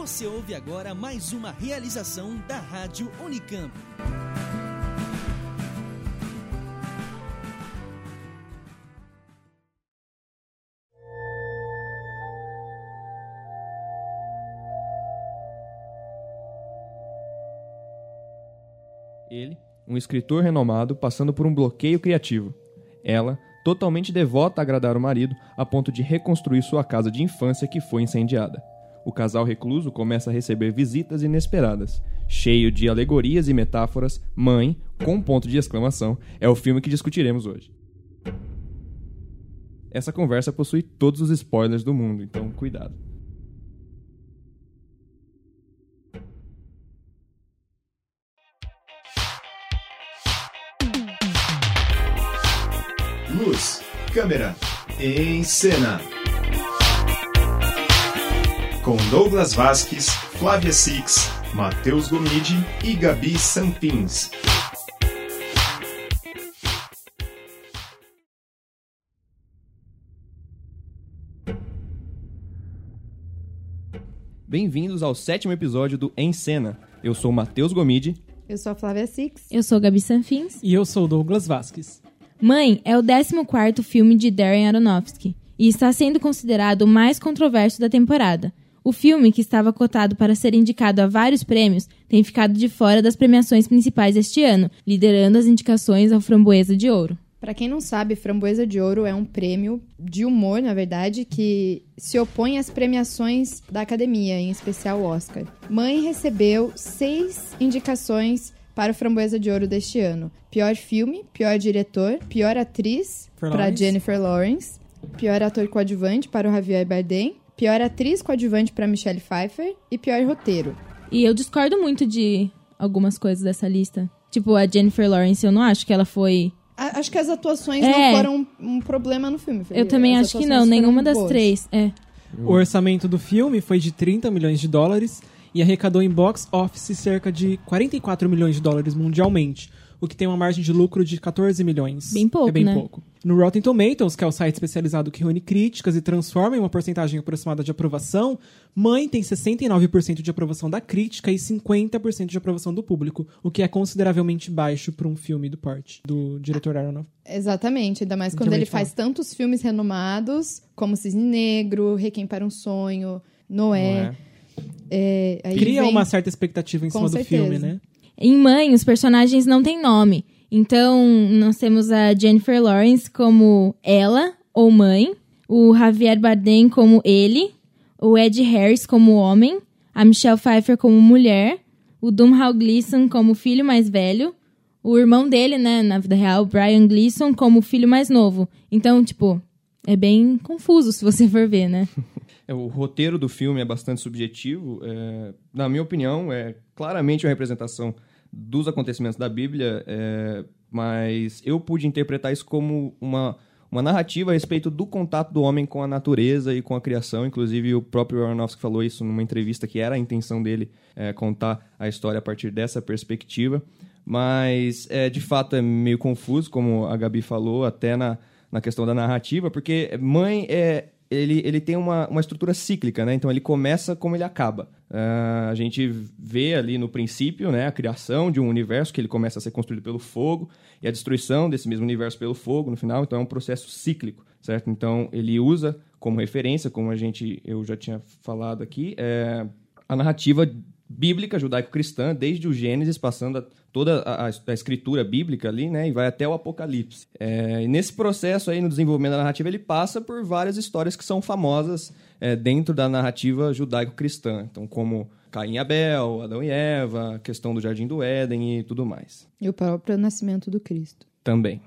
Você ouve agora mais uma realização da Rádio Unicamp. Ele, um escritor renomado, passando por um bloqueio criativo. Ela, totalmente devota a agradar o marido, a ponto de reconstruir sua casa de infância que foi incendiada. O casal recluso começa a receber visitas inesperadas. Cheio de alegorias e metáforas, Mãe, com ponto de exclamação, é o filme que discutiremos hoje. Essa conversa possui todos os spoilers do mundo, então cuidado. Luz, câmera, em cena. Com Douglas Vasques, Flávia Six, Matheus Gomide e Gabi Sampins. Bem-vindos ao sétimo episódio do Em Cena. Eu sou Matheus Gomide. Eu sou a Flávia Six. Eu sou Gabi Sanfins. E eu sou o Douglas Vasques. Mãe é o 14º filme de Darren Aronofsky e está sendo considerado o mais controverso da temporada. O filme, que estava cotado para ser indicado a vários prêmios, tem ficado de fora das premiações principais este ano, liderando as indicações ao Framboesa de Ouro. Para quem não sabe, Framboesa de Ouro é um prêmio de humor, na verdade, que se opõe às premiações da academia, em especial o Oscar. Mãe recebeu seis indicações para o Framboesa de Ouro deste ano: pior filme, pior diretor, pior atriz para. Jennifer Lawrence, pior ator coadjuvante para o Javier Bardem, pior atriz coadjuvante para Michelle Pfeiffer e pior roteiro. E eu discordo muito de algumas coisas dessa lista. Tipo, a Jennifer Lawrence, eu não acho que ela foi. A- Acho que as atuações É. não foram um, um problema no filme. Eu também As acho que não, nenhuma das boas. três. É. O orçamento do filme foi de 30 milhões de dólares e arrecadou em box office cerca de 44 milhões de dólares mundialmente, o que tem uma margem de lucro de 14 milhões. Bem pouco, É bem né? pouco. No Rotten Tomatoes, que é o site especializado que reúne críticas e transforma em uma porcentagem aproximada de aprovação, Mãe tem 69% de aprovação da crítica e 50% de aprovação do público, o que é consideravelmente baixo para um filme do porte do diretor Aronofsky. Exatamente, ainda mais quando ele faz tantos filmes renomados, como Cisne Negro, Requiem para um Sonho, Noé. É, Cria vem- uma certa expectativa em Com cima do certeza. filme, né? Em Mãe, os personagens não têm nome. Então, nós temos a Jennifer Lawrence como ela, ou mãe, o Javier Bardem como ele, o Ed Harris como homem, a Michelle Pfeiffer como mulher, o Domhnall Gleeson como filho mais velho, o irmão dele, né, na vida real, Brian Gleeson, como filho mais novo. Então, tipo, é bem confuso se você for ver, né? É, O roteiro do filme é bastante subjetivo. é, na minha opinião, é claramente uma representação dos acontecimentos da Bíblia, é, mas eu pude interpretar isso como uma, uma narrativa a respeito do contato do homem com a natureza e com a criação. Inclusive, o próprio Aronofsky falou isso numa entrevista que era a intenção dele é, contar a história a partir dessa perspectiva. Mas, é, de fato, é meio confuso, como a Gabi falou, até na, na questão da narrativa, porque mãe é ele, ele tem uma, uma estrutura cíclica, né? Então ele começa como ele acaba. Ah, a gente vê ali no princípio né, a criação de um universo que ele começa a ser construído pelo fogo e a destruição desse mesmo universo pelo fogo no final. Então é um processo cíclico, certo? Então ele usa como referência, como a gente eu já tinha falado aqui, é, a narrativa bíblica judaico-cristã, desde o Gênesis, passando a toda a, a- escritura bíblica ali, né, e vai até o Apocalipse. É, e nesse processo aí, no desenvolvimento da narrativa, ele passa por várias histórias que são famosas é, dentro da narrativa judaico-cristã. Então, como Caim e Abel, Adão e Eva, a questão do Jardim do Éden e tudo mais E o próprio nascimento do Cristo. também.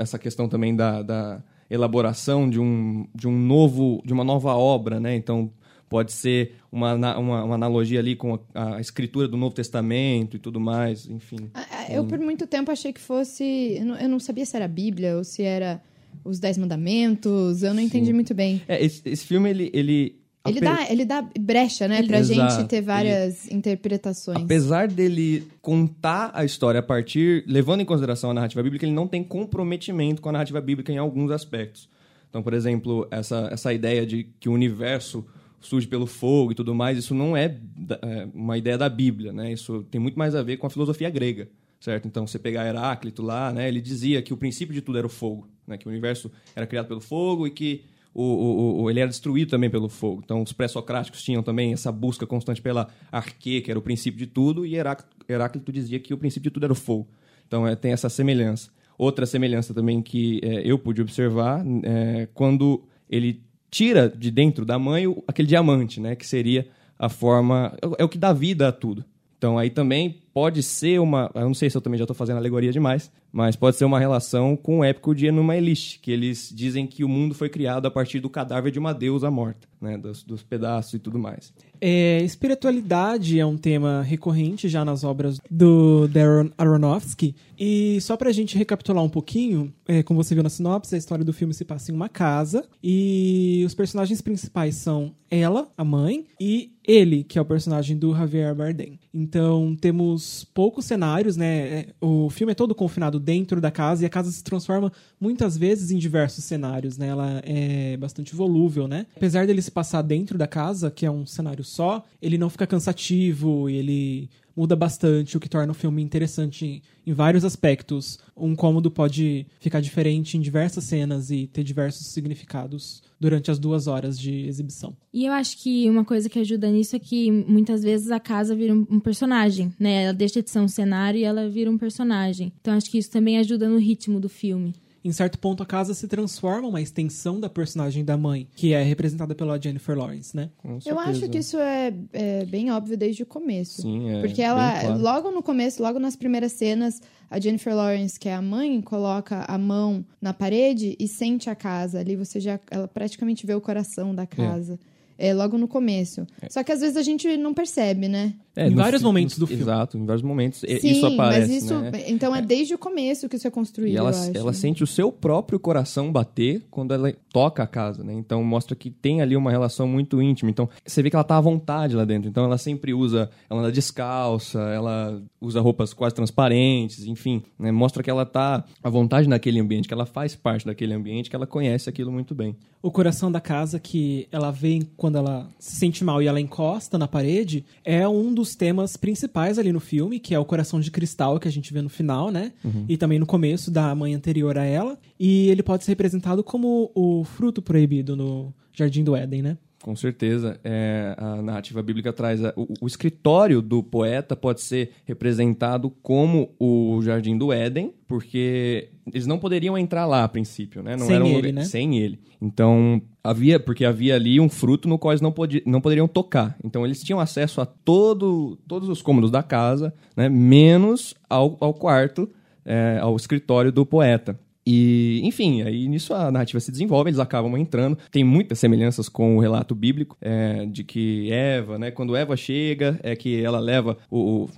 Essa questão também da, da elaboração de um, de um novo, de uma nova obra, né? Então pode ser uma, uma, uma analogia ali com a, a escritura do Novo Testamento e tudo mais, enfim. Ah, ah, Eu, por muito tempo, achei que fosse. Eu não, eu não sabia se era a Bíblia ou se era os Dez Mandamentos. Eu não entendi muito bem. É, esse, esse filme ele, ele Ele ape- dá, ele dá brecha, né? Pra Exato. gente ter várias interpretações. Apesar dele contar a história a partir, levando em consideração a narrativa bíblica, ele não tem comprometimento com a narrativa bíblica em alguns aspectos. Então, por exemplo, essa, essa ideia de que o universo surge pelo fogo e tudo mais, isso não é, é, uma ideia da Bíblia, né? Isso tem muito mais a ver com a filosofia grega, certo? Então, você pegar Heráclito lá, né? Ele dizia que o princípio de tudo era o fogo, né? Que o universo era criado pelo fogo e que o, o- o- ele era destruído também pelo fogo. Então, os pré-socráticos tinham também essa busca constante pela arque, que era o princípio de tudo, e Heráclito, Heráclito dizia que o princípio de tudo era o fogo. Então, é, tem essa semelhança. Outra semelhança também que é, eu pude observar é quando ele tira de dentro da mãe aquele diamante, né? Que seria a forma... É o que dá vida a tudo. Então, aí também pode ser uma... Eu não sei se eu também já estou fazendo alegoria demais, mas pode ser uma relação com o épico de Enuma Elish, que eles dizem que o mundo foi criado a partir do cadáver de uma deusa morta, né? Dos, dos pedaços e tudo mais. É, espiritualidade é um tema recorrente já nas obras do Darren Aronofsky. E só pra gente recapitular um pouquinho, é, como você viu na sinopse, a história do filme se passa em uma casa e os personagens principais são ela, a mãe, e ele, que é o personagem do Javier Bardem. Então temos poucos cenários, né? É, O filme é todo confinado dentro da casa e a casa se transforma muitas vezes em diversos cenários, né? Ela é bastante volúvel, né? Apesar dele se passar dentro da casa, que é um cenário só, ele não fica cansativo ele muda bastante, o que torna o filme interessante em, vários aspectos. Um cômodo pode ficar diferente em diversas cenas e ter diversos significados durante as duas horas de exibição. E eu acho que uma coisa que ajuda nisso é que muitas vezes a casa vira um personagem, né? Ela deixa de ser um cenário e ela vira um personagem. Então acho que isso também ajuda no ritmo do filme. Em certo ponto, a casa se transforma uma extensão da personagem da mãe, que é representada pela Jennifer Lawrence, né? Eu acho que isso é, é bem óbvio desde o começo. Sim, é Porque ela, claro. logo no começo, logo nas primeiras cenas, a Jennifer Lawrence, que é a mãe, coloca a mão na parede e sente a casa. Ali você já, ela praticamente vê o coração da casa. É, logo no começo. Só que às vezes a gente não percebe, né? É, Em vários momentos do filme. Exato, em vários momentos. Sim, isso aparece, mas isso. né? Então é. desde o começo que isso é construído. E ela, eu acho. ela sente o seu próprio coração bater quando ela toca a casa, né? Então mostra que tem ali uma relação muito íntima. Então você vê que ela tá à vontade lá dentro. Então ela sempre usa, ela anda descalça, ela usa roupas quase transparentes, enfim, né? Mostra que ela tá à vontade naquele ambiente, que ela faz parte daquele ambiente, que ela conhece aquilo muito bem. O coração da casa que ela vê quando ela se sente mal e ela encosta na parede é um dos temas principais ali no filme, que é o coração de cristal que a gente vê no final, né? E também no começo da mãe anterior a ela. E ele pode ser representado como o fruto proibido no Jardim do Éden, né? Com certeza. É, a narrativa bíblica traz. a- o, o escritório do poeta pode ser representado como o Jardim do Éden, porque eles não poderiam entrar lá a princípio, né? Não Sem era um ele, lugar- né? Sem ele. Então, havia. Porque havia ali um fruto no qual eles não, podi, não poderiam tocar. Então, eles tinham acesso a todo, todos os cômodos da casa, né? Menos ao, ao quarto, é, ao escritório do poeta. E, enfim, aí nisso a narrativa se desenvolve, eles acabam entrando. Tem muitas semelhanças com o relato bíblico, é, de que Eva, né, quando Eva chega, é que ela leva o, o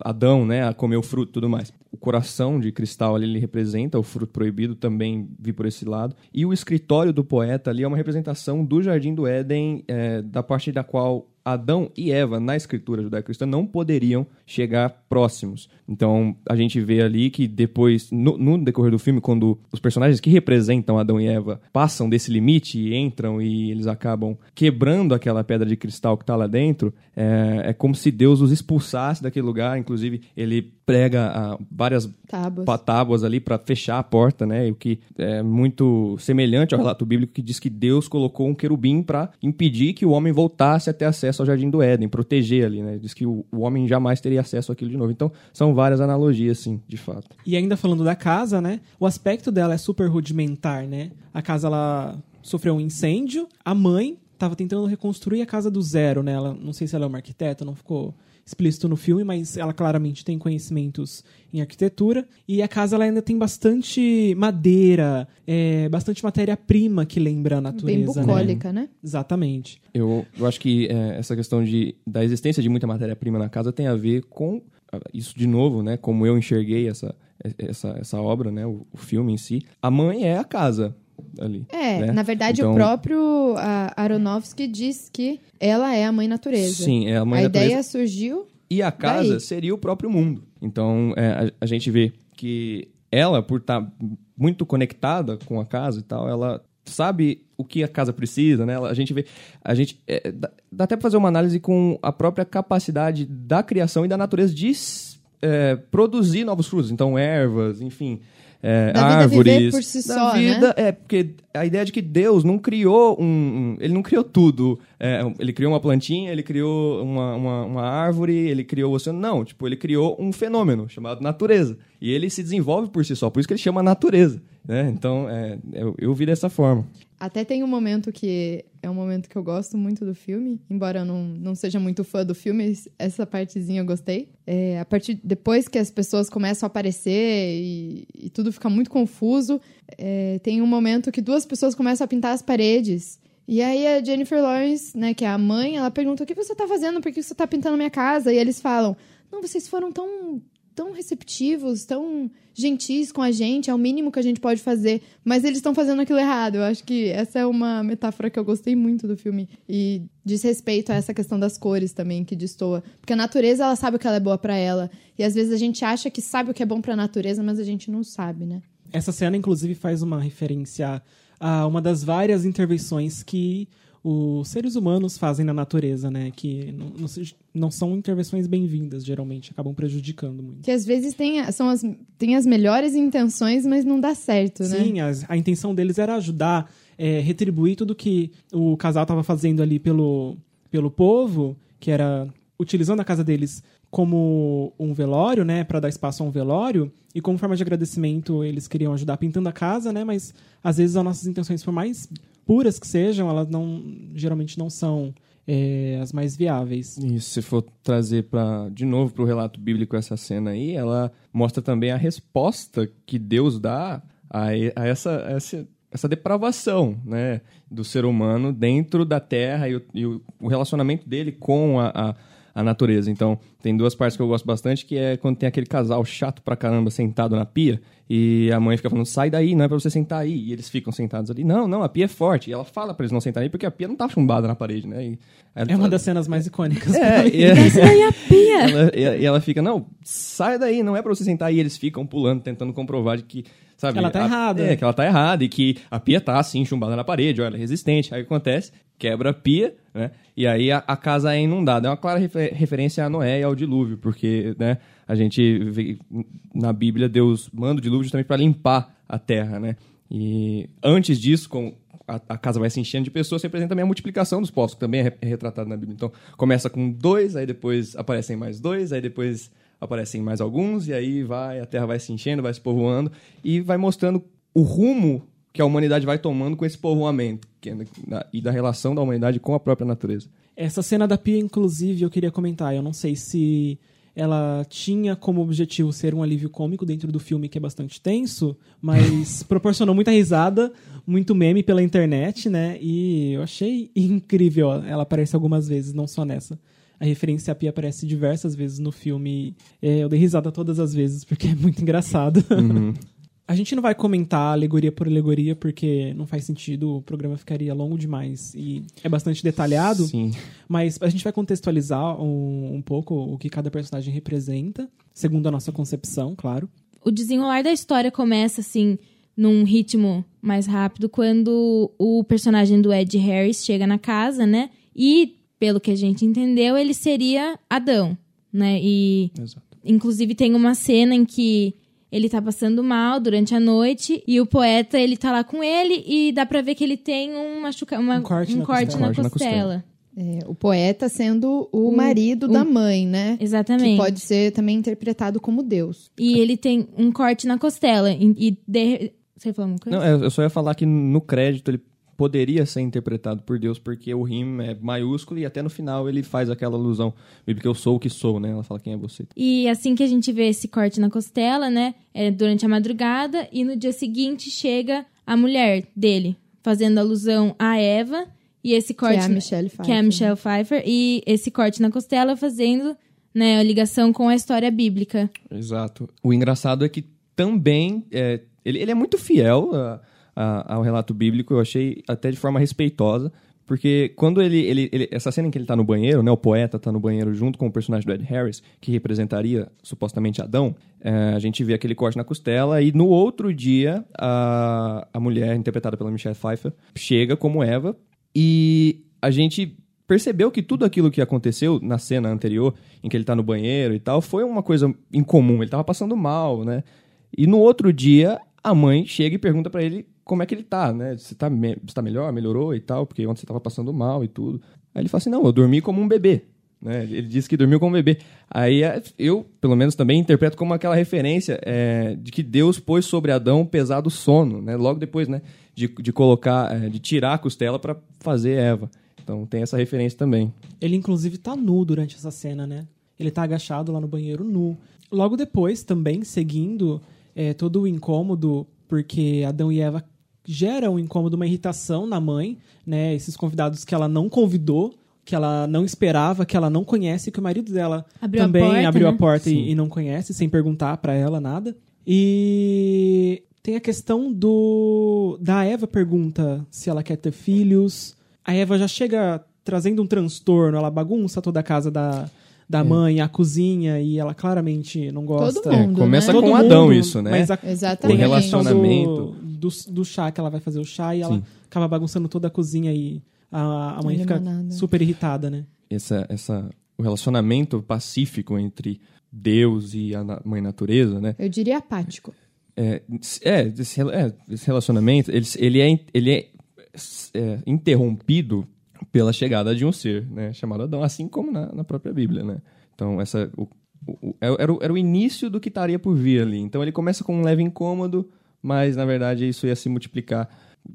Adão, né, a comer o fruto e tudo mais. O coração de cristal ali, ele representa o fruto proibido, também vi por esse lado. E o escritório do poeta ali é uma representação do Jardim do Éden, é, da parte da qual Adão e Eva, na escritura judaico-cristã, não poderiam chegar próximos. Então, a gente vê ali que depois, no, no decorrer do filme, quando os personagens que representam Adão e Eva passam desse limite e entram e eles acabam quebrando aquela pedra de cristal que está lá dentro, é, é como se Deus os expulsasse daquele lugar. Inclusive, ele prega ah, várias Tábuas. tábuas ali para fechar a porta, né? O que é muito semelhante ao relato bíblico que diz que Deus colocou um querubim para impedir que o homem voltasse a ter acesso ao jardim do Éden, proteger ali, né? Diz que o, o homem jamais teria acesso àquilo de novo. Então, são várias analogias, sim, de fato. E ainda falando da casa, né? O aspecto dela é super rudimentar, né? A casa ela sofreu um incêndio, a mãe estava tentando reconstruir a casa do zero, né? Ela, não sei se ela é uma arquiteta, não ficou explícito no filme, mas ela claramente tem conhecimentos em arquitetura. E a casa ela ainda tem bastante madeira, é, bastante matéria-prima que lembra a Bem natureza. né? bucólica, né? Exatamente. Eu, eu acho que é, essa questão de, da existência de muita matéria-prima na casa tem a ver com ah, isso de novo, né? Como eu enxerguei essa, essa, essa obra, né? O, o filme em si. A mãe é a casa ali. É, né? na verdade, Então- o próprio a, Aronofsky diz que ela é a mãe natureza. Sim, é a mãe a natureza. ideia surgiu. E a casa Daí. seria o próprio mundo. Então, é, a, a gente vê que ela, por estar muito conectada com a casa e tal, ela sabe o que a casa precisa, né? A gente vê, a gente é, dá, dá até para fazer uma análise com a própria capacidade da criação e da natureza de é, produzir novos frutos, então ervas, enfim, é, Da vida árvores. viver por si da só, né? vida, É, porque a ideia de que Deus não criou um. um- ele não criou tudo. É, ele criou uma plantinha, ele criou uma, uma, uma árvore, ele criou o oceano. Não, tipo, ele criou um fenômeno chamado natureza. E ele se desenvolve por si só, por isso que ele chama natureza. Né? Então, é, eu, eu vi dessa forma. Até tem um momento que é um momento que eu gosto muito do filme, embora eu não, não seja muito fã do filme, essa partezinha eu gostei. É, a partir depois que as pessoas começam a aparecer e, e tudo fica muito confuso, é, tem um momento que duas pessoas começam a pintar as paredes. E aí a Jennifer Lawrence, né, que é a mãe, ela pergunta: "O que você tá fazendo? Por que você tá pintando minha casa?" E eles falam: "Não, vocês foram tão tão receptivos, tão gentis com a gente, é o mínimo que a gente pode fazer, mas eles estão fazendo aquilo errado. Eu acho que essa é uma metáfora que eu gostei muito do filme e diz respeito a essa questão das cores também que destoa, porque a natureza ela sabe o que ela é boa pra ela e às vezes a gente acha que sabe o que é bom pra natureza, mas a gente não sabe, né? Essa cena, inclusive, faz uma referência a uma das várias intervenções que os seres humanos fazem na natureza, né? Que não, não, não são intervenções bem-vindas, geralmente, acabam prejudicando muito. Que às vezes tem, a- são as, tem as melhores intenções, mas não dá certo, né? Sim, as- a intenção deles era ajudar, é, retribuir tudo que o casal estava fazendo ali pelo, pelo povo, que era utilizando a casa deles como um velório, né, para dar espaço a um velório, e como forma de agradecimento eles queriam ajudar pintando a casa, né, mas às vezes as nossas intenções, por mais puras que sejam, elas não geralmente não são é, as mais viáveis. E se for trazer para de novo para o relato bíblico essa cena aí, ela mostra também a resposta que Deus dá a, a essa, essa, essa depravação né, do ser humano dentro da terra e o, e o relacionamento dele com a, a, a natureza. Então, tem duas partes que eu gosto bastante, que é quando tem aquele casal chato pra caramba sentado na pia e a mãe fica falando, sai daí, não é pra você sentar aí. E eles ficam sentados ali. Não, não, a pia é forte. E ela fala pra eles não sentarem aí porque a pia não tá chumbada na parede, né? E, ela É uma fala- das cenas mais icônicas. é, e, Essa daí é a pia. ela, e e ela fica, não, sai daí, não é pra você sentar aí. Eles ficam pulando, tentando comprovar de que, sabe... Ela tá a- errada. É, que ela tá errada e que a pia tá, assim, chumbada na parede, olha, ela é resistente. Aí o que acontece? Quebra a pia, né? E aí a, a casa é inundada. É uma clara refer- referência a Noé e ao dilúvio, porque, né, a gente vê na Bíblia Deus manda o dilúvio justamente para limpar a terra, né? E antes disso, com a, a casa vai se enchendo de pessoas, se apresenta também a multiplicação dos povos, que também é é retratado na Bíblia. Então, começa com dois, aí depois aparecem mais dois, aí depois aparecem mais alguns, e aí vai, a terra vai se enchendo, vai se povoando, e vai mostrando o rumo que a humanidade vai tomando com esse povoamento, é e da relação da humanidade com a própria natureza. Essa cena da pia, inclusive, eu queria comentar. Eu não sei se ela tinha como objetivo ser um alívio cômico dentro do filme, que é bastante tenso, mas proporcionou muita risada, muito meme pela internet, né? E eu achei incrível. Ela aparece algumas vezes, não só nessa. A referência à pia aparece diversas vezes no filme. É, eu dei risada todas as vezes, porque é muito engraçado. A gente não vai comentar alegoria por alegoria, porque não faz sentido, o programa ficaria longo demais e é bastante detalhado. Sim. Mas a gente vai contextualizar um, um pouco o que cada personagem representa, segundo a nossa concepção, claro. o desenrolar da história começa assim num ritmo mais rápido quando o personagem do Ed Harris chega na casa, né? E pelo que a gente entendeu, ele seria Adão, né? E Exato. inclusive tem uma cena em que ele tá passando mal durante a noite e o poeta, ele tá lá com ele e dá pra ver que ele tem um machuca uma, Um corte na corte costela. na costela. É, o poeta sendo o, O- marido o- da mãe, né? Exatamente. Que pode ser também interpretado como Deus. E ele tem um corte na costela e, e de... você falou uma coisa? Não, eu eu só ia falar que no crédito ele poderia ser interpretado por Deus, porque o rim é maiúsculo e até no final ele faz aquela alusão bíblica, eu sou o que sou, né? Ela fala quem é você. E assim que a gente vê esse corte na costela, né? É durante a madrugada. E no dia seguinte chega a mulher dele, fazendo alusão a Eva. E esse Que corte. é a Michelle Pfeiffer. que é a Michelle Pfeiffer. E esse corte na costela fazendo né, a ligação com a história bíblica. Exato. O engraçado é que também é, ele, ele é muito fiel a- a- ao relato bíblico, eu achei até de forma respeitosa, Porque quando ele, ele, ele- Essa cena em que ele tá no banheiro, né? O poeta tá no banheiro junto com o personagem do Ed Harris, que representaria supostamente Adão, é, a gente vê aquele corte na costela e no outro dia a, a mulher, interpretada pela Michelle Pfeiffer, chega como Eva e a gente percebeu que tudo aquilo que aconteceu na cena anterior, em que ele tá no banheiro e tal, foi uma coisa incomum. Ele tava passando mal, né? E no outro dia, a mãe chega e pergunta pra ele como é que ele tá, né? Você tá, me- você tá melhor, melhorou e tal, porque ontem você tava passando mal e tudo. Aí ele fala assim: não, eu dormi como um bebê. Né? Ele disse que dormiu como um bebê. Aí é, eu, pelo menos, também interpreto como aquela referência é, de que Deus pôs sobre Adão um pesado sono, né? Logo depois, né? De, de colocar, é, de tirar a costela pra fazer Eva. Então tem essa referência também. Ele, inclusive, tá nu durante essa cena, né? Ele tá agachado lá no banheiro nu. Logo depois, também, seguindo é, todo o incômodo, porque Adão e Eva geram um incômodo, uma irritação na mãe, né? Esses convidados que ela não convidou, que ela não esperava, que ela não conhece, que o marido dela Abriu a também porta, abriu né? a porta e, e não conhece, sem perguntar pra ela nada. E tem a questão do da Eva pergunta se ela quer ter filhos. A Eva já chega trazendo um transtorno, ela bagunça toda a casa da, da mãe, a cozinha, e ela claramente não gosta. Todo mundo, É, começa né? com Todo Adão mundo, isso, né? Mas a, Exatamente. questão relacionamento. do, do, do chá, que ela vai fazer o chá, e ela Sim. acaba bagunçando toda a cozinha e a, a mãe fica super irritada, né? essa, essa, o relacionamento pacífico entre Deus e a na- mãe natureza, né? Eu diria apático. É, é, esse, é, esse relacionamento, ele, ele, é, ele é, é, interrompido pela chegada de um ser, né? Chamado Adão, assim como na, na própria Bíblia, né? Então, essa, o, o- o- era, o, era o início do que estaria por vir ali. Então, ele começa com um leve incômodo, mas, na verdade, isso ia se multiplicar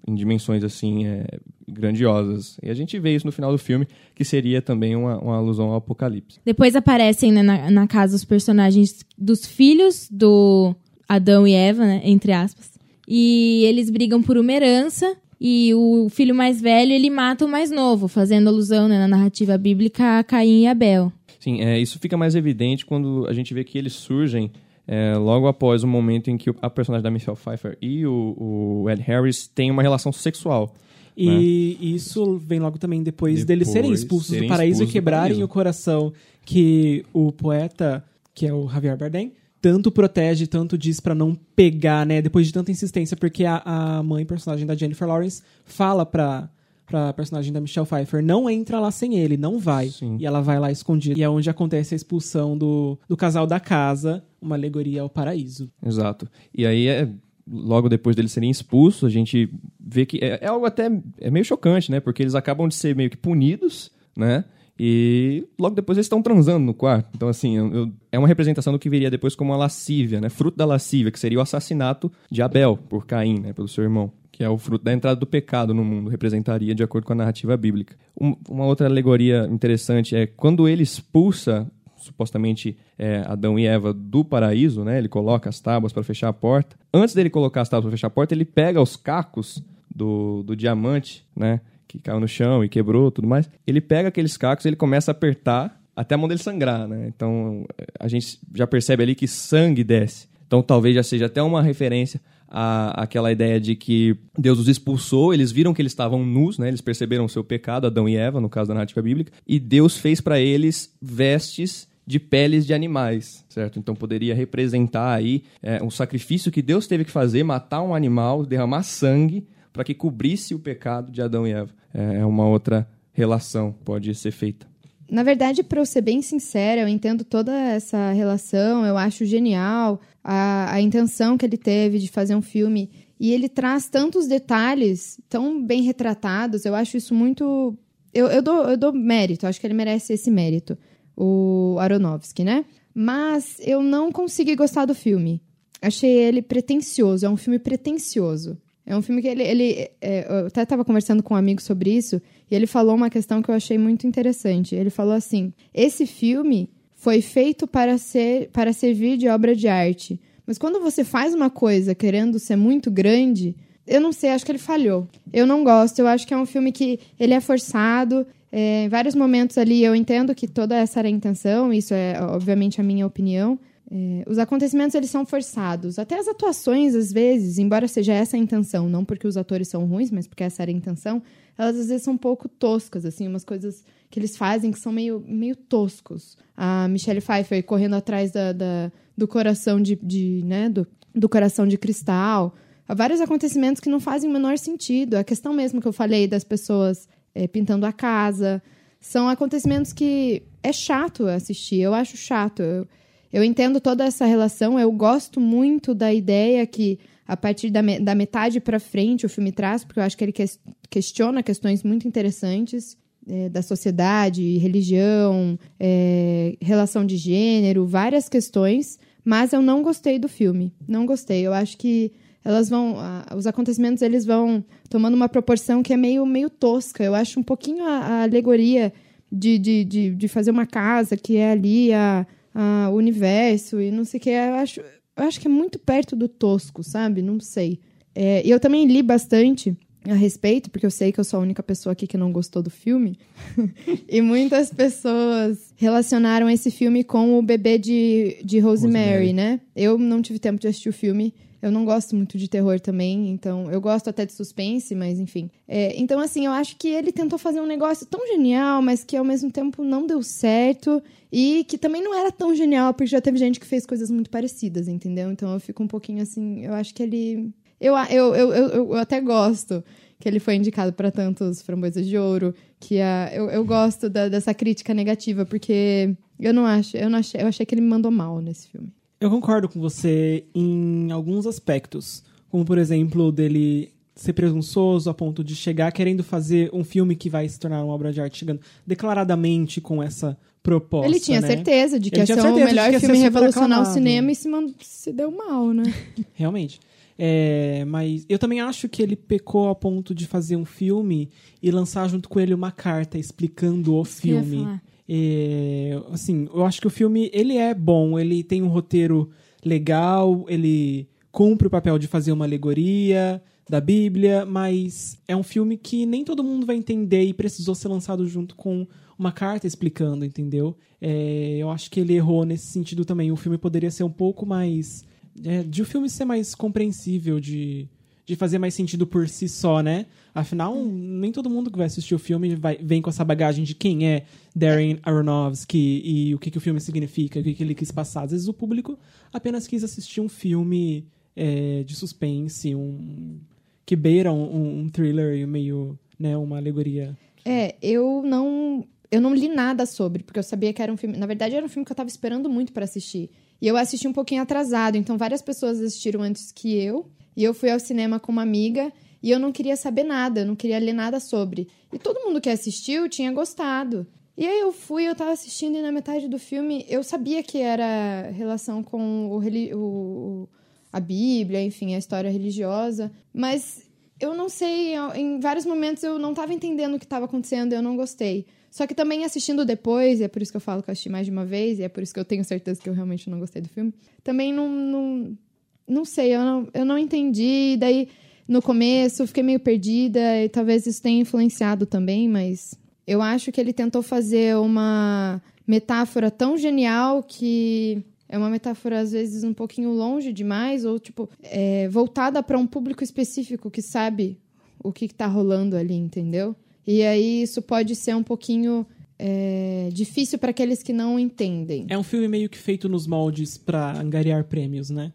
em dimensões, assim, é, grandiosas. E a gente vê isso no final do filme, que seria também uma, uma alusão ao Apocalipse. Depois aparecem né, na, na casa os personagens dos filhos do Adão e Eva, né, entre aspas. E eles brigam por uma herança. E o filho mais velho, ele mata o mais novo, fazendo alusão né, na narrativa bíblica a Caim e Abel. Sim, é, isso fica mais evidente quando a gente vê que eles surgem é, logo após o momento em que o- a personagem da Michelle Pfeiffer e o, o Ed Harris têm uma relação sexual. E isso vem logo também depois, deles Depois serem expulsos serem do paraíso expulsos e quebrarem paraíso. o coração que o poeta, que é o Javier Bardem, tanto protege, tanto diz pra não pegar, né? Depois de tanta insistência, porque a, a mãe, personagem da Jennifer Lawrence, fala pra, pra personagem da Michelle Pfeiffer, não entra lá sem ele, não vai. Sim. E ela vai lá escondida. E é onde acontece a expulsão do, do casal da casa, uma alegoria ao paraíso. Exato. E aí, é, logo depois deles serem expulsos, a gente vê que é, é algo até é meio chocante, né? Porque eles acabam de ser meio que punidos, né? E logo depois eles estão transando no quarto. Então, assim, eu- eu- é uma representação do que viria depois como a lascívia, né? Fruto da lascívia, que seria o assassinato de Abel por Caim, né? Pelo seu irmão. Que é o fruto da entrada do pecado no mundo, representaria de acordo com a narrativa bíblica. Um- uma outra alegoria interessante é quando ele expulsa supostamente é, Adão e Eva do paraíso, né? Ele coloca as tábuas para fechar a porta. Antes dele colocar as tábuas para fechar a porta, ele pega os cacos do, do diamante, né? Que caiu no chão e quebrou, tudo mais. Ele pega aqueles cacos, e ele começa a apertar até a mão dele sangrar, né? Então a gente já percebe ali que sangue desce. Então talvez já seja até uma referência à, àquela ideia de que Deus os expulsou, eles viram que eles estavam nus, né? Eles perceberam o seu pecado, Adão e Eva, no caso da narrativa bíblica, e Deus fez para eles vestes de peles de animais, certo? Então poderia representar aí é, um sacrifício que Deus teve que fazer, matar um animal, derramar sangue para que cobrisse o pecado de Adão e Eva. É é uma outra relação pode ser feita. Na verdade, para eu ser bem sincera, eu entendo toda essa relação, eu acho genial a, a intenção que ele teve de fazer um filme. E ele traz tantos detalhes tão bem retratados, eu acho isso muito. Eu, eu, dou, eu dou mérito, acho que ele merece esse mérito, o Aronofsky, né? Mas eu não consegui gostar do filme. Achei ele pretencioso, é um filme pretencioso. É um filme que ele. ele é, eu até estava conversando com um amigo sobre isso, e ele falou uma questão que eu achei muito interessante. Ele falou assim: esse filme foi feito para, ser, para servir de obra de arte. Mas quando você faz uma coisa querendo ser muito grande, eu não sei, acho que ele falhou. Eu não gosto, eu acho que é um filme que ele é forçado. é, em vários momentos ali eu entendo que toda essa era a intenção, isso é obviamente a minha opinião. É, os acontecimentos eles são forçados. Até as atuações, às vezes, embora seja essa a intenção, não porque os atores são ruins, mas porque essa era a intenção, elas às vezes são um pouco toscas, assim, umas coisas que eles fazem que são meio, meio toscos. A Michelle Pfeiffer correndo atrás da, da do coração de, de né, do, do coração de cristal. Há vários acontecimentos que não fazem o menor sentido. A questão mesmo que eu falei das pessoas é, pintando a casa. São acontecimentos que é chato assistir. Eu acho chato. Eu, eu entendo toda essa relação. Eu gosto muito da ideia que, a partir da, me, da metade para frente, o filme traz, porque eu acho que ele que, questiona questões muito interessantes. É, da sociedade, religião, é, relação de gênero, várias questões, mas eu não gostei do filme. Não gostei. Eu acho que elas vão. os acontecimentos eles vão tomando uma proporção que é meio, meio tosca. Eu acho um pouquinho a, a alegoria de, de, de, de, fazer uma casa que é ali a, a universo e não sei o que. Eu acho, eu acho que é muito perto do tosco, sabe? Não sei. É, e eu também li bastante a respeito, porque eu sei que eu sou a única pessoa aqui que não gostou do filme. e muitas pessoas relacionaram esse filme com o bebê de, de Rosemary, Rosemary, né? Eu não tive tempo de assistir o filme. Eu não gosto muito de terror também, então eu gosto até de suspense, mas enfim. É, então, assim, eu acho que ele tentou fazer um negócio tão genial, mas que ao mesmo tempo não deu certo e que também não era tão genial, porque já teve gente que fez coisas muito parecidas, entendeu? Então eu fico um pouquinho assim. Eu acho que ele eu, eu, eu, eu, eu até gosto que ele foi indicado para tantos framboesas de ouro, que a, eu, eu gosto da, dessa crítica negativa, porque eu não acho, eu não achei, eu achei que ele me mandou mal nesse filme. Eu concordo com você em alguns aspectos, como por exemplo dele ser presunçoso a ponto de chegar querendo fazer um filme que vai se tornar uma obra de arte, chegando declaradamente com essa proposta. Ele tinha né? certeza de que ia ser o melhor filme revolucionar o cinema e se, se deu mal, né? Realmente. É, mas eu também acho que ele pecou a ponto de fazer um filme e lançar junto com ele uma carta explicando o filme. É, assim, eu acho que o filme ele é bom, ele tem um roteiro legal, ele cumpre o papel de fazer uma alegoria da Bíblia, mas é um filme que nem todo mundo vai entender e precisou ser lançado junto com uma carta explicando, entendeu? É, eu acho que ele errou nesse sentido também. O filme poderia ser um pouco mais é, de o filme ser mais compreensível, de, de fazer mais sentido por si só, né? Afinal, nem todo mundo que vai assistir o filme vai, vem com essa bagagem de quem é Darren Aronofsky e o que, que o filme significa, o que, que ele quis passar. Às vezes o público apenas quis assistir um filme é, de suspense, um que beira um, um thriller meio, né, uma alegoria. É, eu não eu não li nada sobre, porque eu sabia que era um filme. Na verdade, era um filme que eu estava esperando muito para assistir. E eu assisti um pouquinho atrasado, então várias pessoas assistiram antes que eu. E eu fui ao cinema com uma amiga e eu não queria saber nada, não queria ler nada sobre. E todo mundo que assistiu tinha gostado. E aí eu fui, eu tava assistindo e na metade do filme eu sabia que era relação com o, o a Bíblia, enfim, a história religiosa, mas eu não sei, em vários momentos eu não tava entendendo o que estava acontecendo, eu não gostei. Só que também assistindo depois, e é por isso que eu falo que eu assisti mais de uma vez, e é por isso que eu tenho certeza que eu realmente não gostei do filme, também não. Não, não sei, eu não, eu não entendi. Daí, no começo, fiquei meio perdida, e talvez isso tenha influenciado também, mas eu acho que ele tentou fazer uma metáfora tão genial que é uma metáfora às vezes um pouquinho longe demais ou tipo é, voltada para um público específico que sabe o que está rolando ali, entendeu? E aí isso pode ser um pouquinho é, difícil para aqueles que não entendem. É um filme meio que feito nos moldes para angariar prêmios, né?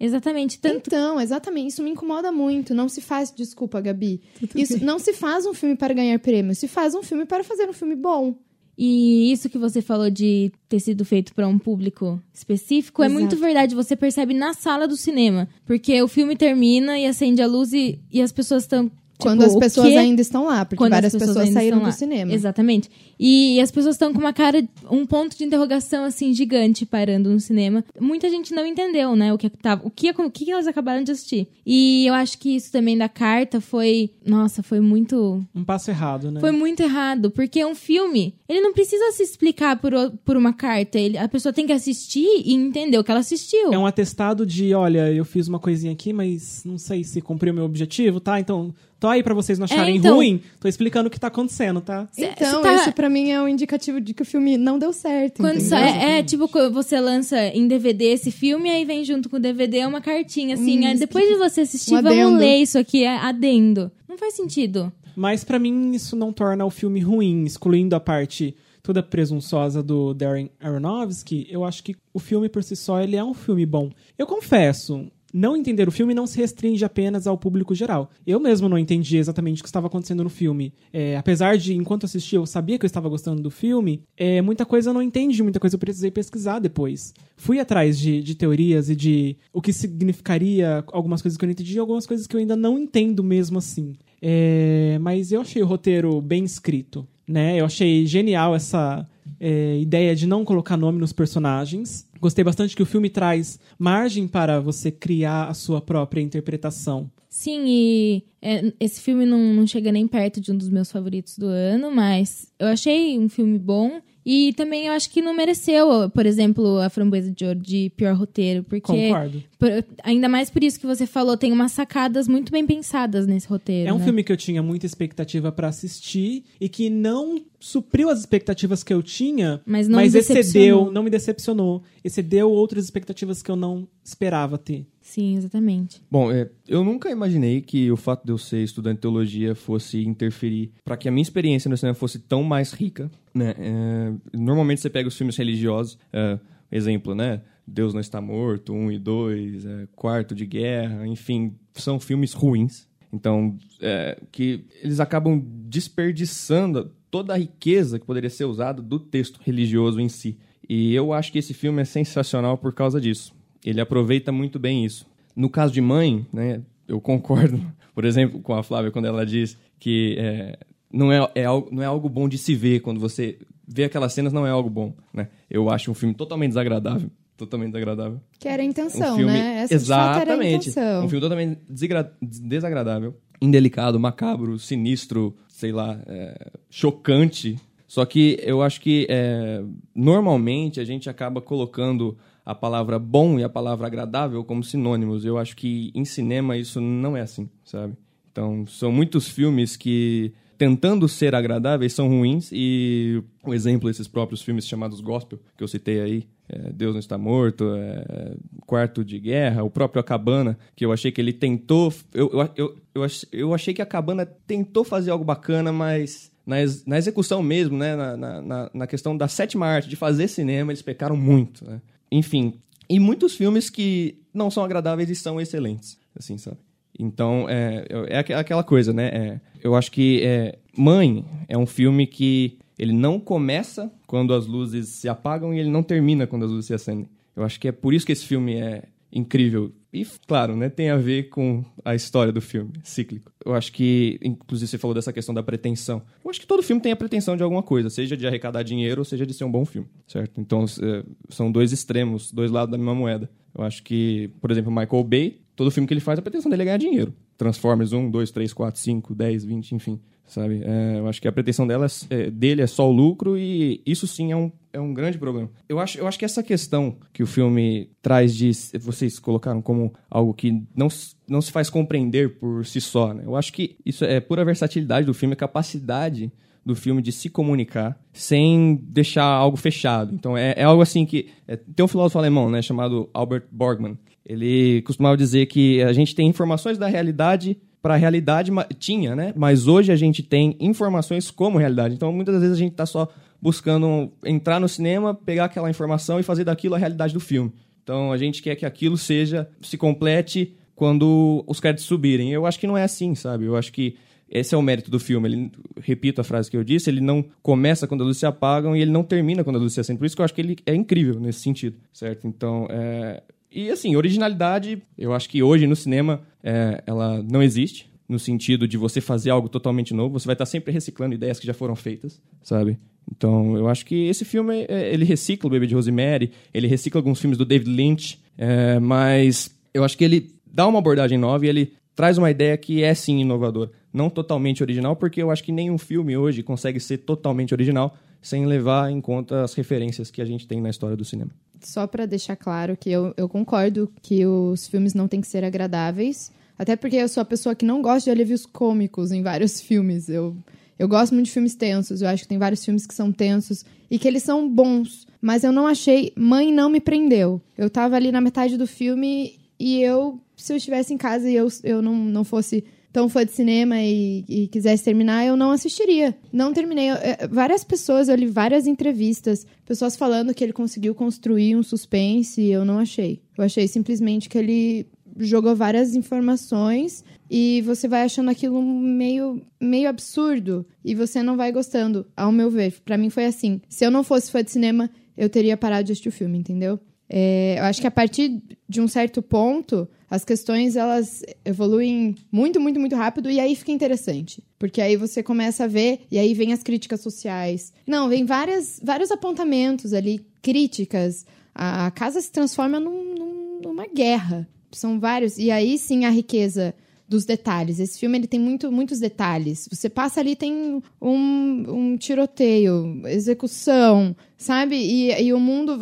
Exatamente. Tanto... Então, exatamente. Isso me incomoda muito. Não se faz, desculpa, Gabi. Isso não se faz um filme para ganhar prêmios. Se faz um filme para fazer um filme bom. E isso que você falou de ter sido feito para um público específico Exato. é muito verdade. Você percebe na sala do cinema. Porque o filme termina e acende a luz e, e as pessoas estão quando tipo, as pessoas que... ainda estão lá, porque Quando várias pessoas, pessoas saíram do cinema. Exatamente. E, e as pessoas estão com uma cara, um ponto de interrogação assim gigante parando no cinema. Muita gente não entendeu, né, o que tava, o que, o que elas acabaram de assistir. E eu acho que isso também da carta foi, nossa, foi muito um passo errado, né? Foi muito errado, porque um filme, ele não precisa se explicar por, por uma carta, ele, a pessoa tem que assistir e entender o que ela assistiu. É um atestado de, olha, eu fiz uma coisinha aqui, mas não sei se cumpriu o meu objetivo, tá? Então Tô aí pra vocês não acharem É, então- ruim, tô explicando o que tá acontecendo, tá? Então, tá- isso pra mim é um indicativo de que o filme não deu certo. Quando só- é, é, tipo, você lança em DVD esse filme, aí vem junto com o DVD uma cartinha assim. Hum, "Ah, depois de você assistir, um vamos adendo. ler isso aqui, é adendo. Não faz sentido. Mas pra mim isso não torna o filme ruim, excluindo a parte toda presunçosa do Darren Aronofsky. Eu acho que o filme por si só ele é um filme bom. Eu confesso, não entender o filme não se restringe apenas ao público geral. Eu mesmo não entendi exatamente o que estava acontecendo no filme. É, apesar de, enquanto assisti, eu sabia que eu estava gostando do filme, é, muita coisa eu não entendi, muita coisa eu precisei pesquisar depois. Fui atrás de, de teorias e de o que significaria algumas coisas que eu não entendi e algumas coisas que eu ainda não entendo mesmo assim. É, mas eu achei o roteiro bem escrito, né? Eu achei genial essa é, ideia de não colocar nome nos personagens. Gostei bastante que o filme traz margem para você criar a sua própria interpretação. Sim, e é, esse filme não, não chega nem perto de um dos meus favoritos do ano, mas eu achei um filme bom. E também eu acho que não mereceu, por exemplo, a framboesa de ouro de pior roteiro, porque. Concordo. por- ainda mais por isso que você falou, tem umas sacadas muito bem pensadas nesse roteiro. É um né? filme que eu tinha muita expectativa pra assistir e que não supriu as expectativas que eu tinha, Mas não me excedeu, não me decepcionou, excedeu outras expectativas que eu não esperava ter. Sim, exatamente. Bom, é, eu nunca imaginei que o fato de eu ser estudante de teologia fosse interferir para que a minha experiência no cinema fosse tão mais rica, né? É, normalmente você pega os filmes religiosos, é, exemplo, né? Deus não está morto, um e dois, é, quarto de guerra, enfim, são filmes ruins. Então, é, que eles acabam desperdiçando toda a riqueza que poderia ser usada do texto religioso em si. E eu acho que esse filme é sensacional por causa disso. Ele aproveita muito bem isso. No caso de mãe, né, eu concordo, por exemplo, com a Flávia quando ela diz que é, não, é, é algo, não é algo bom de se ver quando você vê aquelas cenas, não é algo bom. Né? Eu acho um filme totalmente desagradável. Totalmente desagradável. Que era a intenção, um filme, né? Essa exatamente. Um filme totalmente desagra- desagradável, indelicado, macabro, sinistro, sei lá, é, chocante. Só que eu acho que é, normalmente a gente acaba colocando a palavra bom e a palavra agradável como sinônimos. Eu acho que em cinema isso não é assim, sabe? Então, são muitos filmes que tentando ser agradáveis são ruins e o exemplo esses próprios filmes chamados gospel que eu citei aí é, Deus não está morto é, Quarto de Guerra o próprio A Cabana que eu achei que ele tentou eu, eu, eu, eu, ach- eu achei que A Cabana tentou fazer algo bacana mas na, ex- na execução mesmo né na, na- na questão da sétima arte de fazer cinema eles pecaram muito né? Enfim e muitos filmes que não são agradáveis e são excelentes assim sabe então, é, é aqu- aquela coisa, né? É, eu acho que é, Mãe é um filme que ele não começa quando as luzes se apagam e ele não termina quando as luzes se acendem. Eu acho que é por isso que esse filme é incrível. E, claro, né, tem a ver com a história do filme, cíclico. Eu acho que, inclusive, você falou dessa questão da pretensão. Eu acho que todo filme tem a pretensão de alguma coisa, seja de arrecadar dinheiro ou seja de ser um bom filme, certo? Então, é, são dois extremos, dois lados da mesma moeda. Eu acho que, por exemplo, Michael Bay, todo filme que ele faz, a pretensão dele é ganhar dinheiro. Transformers 1, 2, 3, 4, 5, 10, 20, enfim, sabe? É, eu acho que a pretensão dela, é- dele é só o lucro e isso sim é um, é um grande problema. Eu acho, eu acho que essa questão que o filme traz de... Vocês colocaram como algo que não, não se faz compreender por si só, né? Eu acho que isso é pura versatilidade do filme, a capacidade do filme de se comunicar sem deixar algo fechado. Então é, é algo assim que é, tem um filósofo alemão, né, chamado Albert Borgman. Ele costumava dizer que a gente tem informações da realidade para a realidade tinha, né? Mas hoje a gente tem informações como realidade. Então muitas vezes a gente está só buscando entrar no cinema, pegar aquela informação e fazer daquilo a realidade do filme. Então a gente quer que aquilo seja se complete quando os créditos subirem. Eu acho que não é assim, sabe? Eu acho que esse é o mérito do filme. Ele, repito a frase que eu disse, ele não começa quando as luzes se apagam e ele não termina quando as luzes se acendem. Por isso que eu acho que ele é incrível nesse sentido, certo? Então, é... E assim, originalidade, eu acho que hoje no cinema é, ela não existe, no sentido de você fazer algo totalmente novo. Você vai estar sempre reciclando ideias que já foram feitas, sabe? Então, eu acho que esse filme, é, ele recicla o Bebê de Rosemary, ele recicla alguns filmes do David Lynch, é, mas eu acho que ele dá uma abordagem nova e ele traz uma ideia que é sim inovadora. Não totalmente original, porque eu acho que nenhum filme hoje consegue ser totalmente original sem levar em conta as referências que a gente tem na história do cinema. Só pra deixar claro que eu, eu concordo que os filmes não têm que ser agradáveis, Até porque eu sou a pessoa que não gosta de alívios cômicos em vários filmes. Eu, eu gosto muito de filmes tensos. Eu acho que tem vários filmes que são tensos e que eles são bons. Mas eu não achei. Mãe não me prendeu. Eu tava ali na metade do filme e eu, se eu estivesse em casa e eu, eu não, não fosse tão fã de cinema e, e quisesse terminar, eu não assistiria. Não terminei. Eu, é, várias pessoas, eu li várias entrevistas, pessoas falando que ele conseguiu construir um suspense e eu não achei. Eu achei simplesmente que ele jogou várias informações e você vai achando aquilo meio, meio absurdo e você não vai gostando, ao meu ver. Para mim foi assim. Se eu não fosse fã de cinema, eu teria parado de assistir o filme, entendeu? É, eu acho que a partir de um certo ponto, as questões elas evoluem muito, muito, muito rápido e aí fica interessante. Porque aí você começa a ver, e aí vem as críticas sociais. Não, vem várias, vários apontamentos ali, críticas. A, a casa se transforma num, num, numa guerra. São vários. E aí sim a riqueza dos detalhes. Esse filme ele tem muito, muitos detalhes. Você passa ali, tem um, um tiroteio, execução, sabe? E, e o mundo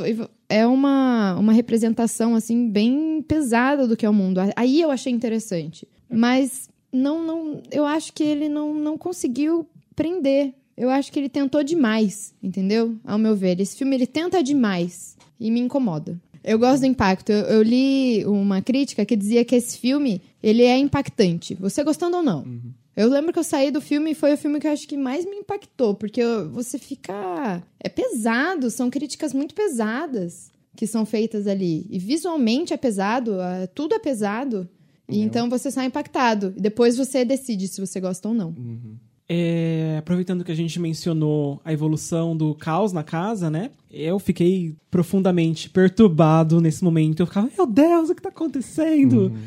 é uma, uma representação, assim, bem pesada do que é o mundo. Aí eu achei interessante. Mas não, não, eu acho que ele não, não conseguiu prender. Eu acho que ele tentou demais, entendeu? Ao meu ver. Esse filme ele tenta demais e me incomoda. Eu gosto do impacto. Eu, eu, li uma crítica que dizia que esse filme ele é impactante. Você gostando ou não? Uhum. Eu lembro que eu saí do filme e foi o filme que eu acho que mais me impactou, porque você fica. É pesado, são críticas muito pesadas que são feitas ali. E visualmente é pesado, tudo é pesado. E então você sai impactado. E depois você decide se você gosta ou não. Uhum. É, aproveitando que a gente mencionou a evolução do caos na casa, né? Eu fiquei profundamente perturbado nesse momento. Eu ficava, meu Deus, o que tá acontecendo? Uhum.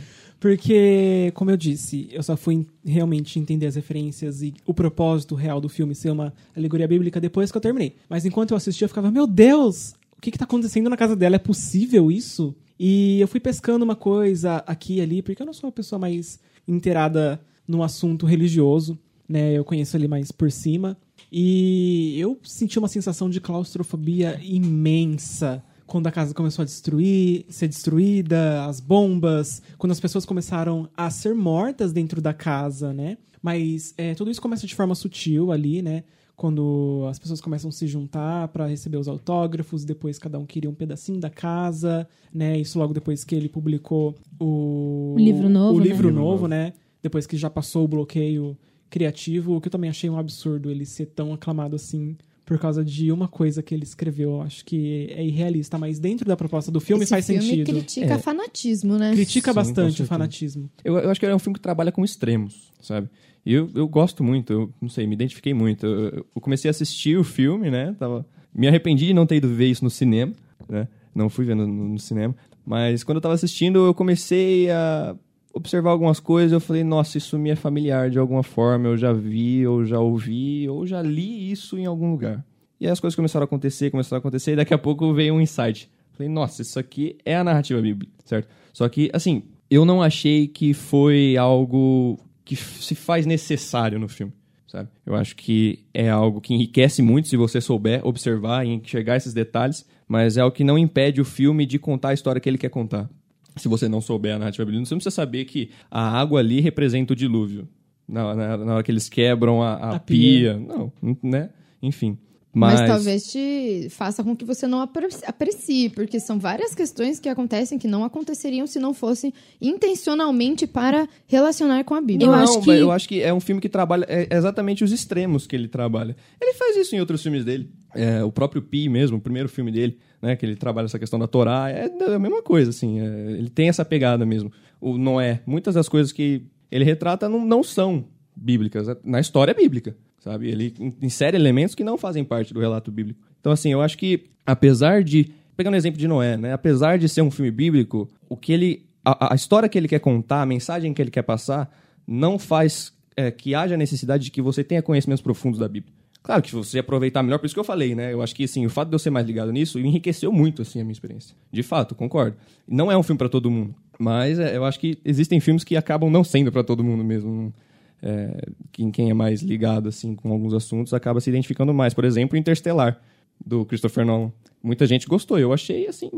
Porque, como eu disse, eu só fui realmente entender as referências e o propósito real do filme ser uma alegoria bíblica depois que eu terminei. Mas enquanto eu assistia, eu ficava, meu Deus, o que, que tá acontecendo na casa dela? É possível isso? E eu fui pescando uma coisa aqui e ali, porque eu não sou uma pessoa mais inteirada no assunto religioso, né? Eu conheço ali mais por cima. E eu senti uma sensação de claustrofobia imensa quando a casa começou a destruir, ser destruída, as bombas, quando as pessoas começaram a ser mortas dentro da casa, né? Mas é, tudo isso começa de forma sutil ali, né? Quando as pessoas começam a se juntar para receber os autógrafos, depois cada um queria um pedacinho da casa, né? Isso logo depois que ele publicou o, o livro novo, o né? livro novo, né? Depois que já passou o bloqueio criativo, o que eu também achei um absurdo ele ser tão aclamado assim por causa de uma coisa que ele escreveu. Acho que é irrealista, mas dentro da proposta do filme Esse faz filme sentido. critica É. fanatismo, né? Critica Sim, bastante o fanatismo. Eu, eu acho que é um filme que trabalha com extremos, sabe? E eu, eu gosto muito, eu não sei, me identifiquei muito. Eu, eu comecei a assistir o filme, né? Tava, me arrependi de não ter ido ver isso no cinema, né? Não fui vendo no, no cinema. Mas quando eu tava assistindo, eu comecei a observar algumas coisas. Eu falei, nossa, isso me é familiar de alguma forma. Eu já vi, ou já ouvi, ou já li isso em algum lugar. E aí as coisas começaram a acontecer, começaram a acontecer, e daqui a pouco veio um insight. Falei, nossa, isso aqui é a narrativa bíblica, certo? Só que, assim, eu não achei que foi algo que se faz necessário no filme, sabe? Eu acho que é algo que enriquece muito se você souber observar e enxergar esses detalhes, mas é algo que não impede o filme de contar a história que ele quer contar. Se você não souber a narrativa bíblica, você não precisa saber que a água ali representa o dilúvio. Na, na- na hora que eles quebram a, a A pia. pia. Não, né? Enfim. Mas... Mas, talvez te faça com que você não apre- aprecie, porque são várias questões que acontecem que não aconteceriam se não fossem intencionalmente para relacionar com a Bíblia. Eu não, acho mas que- eu acho que é um filme que trabalha é exatamente os extremos que ele trabalha. Ele faz isso em outros filmes dele. É, o próprio Pi mesmo, o primeiro filme dele, né, que ele trabalha essa questão da Torá, é a mesma coisa, assim. é, ele tem essa pegada mesmo. O Noé, muitas das coisas que ele retrata não, não são bíblicas. é- Na história é bíblica, sabe? Ele in- insere elementos que não fazem parte do relato bíblico. Então, assim, eu acho que, apesar de... Pegando o exemplo de Noé, né? Apesar de ser um filme bíblico, o que ele... A, a história que ele quer contar, a mensagem que ele quer passar, não faz é, que haja necessidade de que você tenha conhecimentos profundos da Bíblia. Claro que você aproveitar melhor, por isso que eu falei, né? Eu acho que, assim, o fato de eu ser mais ligado nisso enriqueceu muito, assim, a minha experiência. De fato, concordo. Não é um filme para todo mundo, mas é, eu acho que existem filmes que acabam não sendo para todo mundo mesmo. É, quem, quem é mais ligado, assim, com alguns assuntos acaba se identificando mais. Por exemplo, Interstellar, do Christopher Nolan. Muita gente gostou. Eu achei, assim,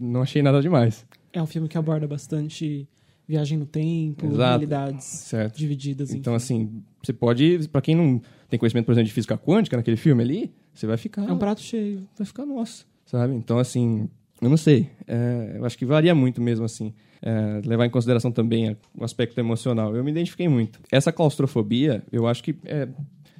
não achei nada demais. É um filme que aborda bastante viagem no tempo, Exato. realidades Certo. divididas. Então, enfim. assim, você pode. Pra quem não tem conhecimento, por exemplo, de física quântica naquele filme ali, você vai ficar. é um prato cheio. vai ficar nossa, sabe? Então, assim, eu não sei. É, eu acho que varia muito mesmo, assim. É, levar em consideração também o aspecto emocional. Eu me identifiquei muito. Essa claustrofobia, eu acho que é,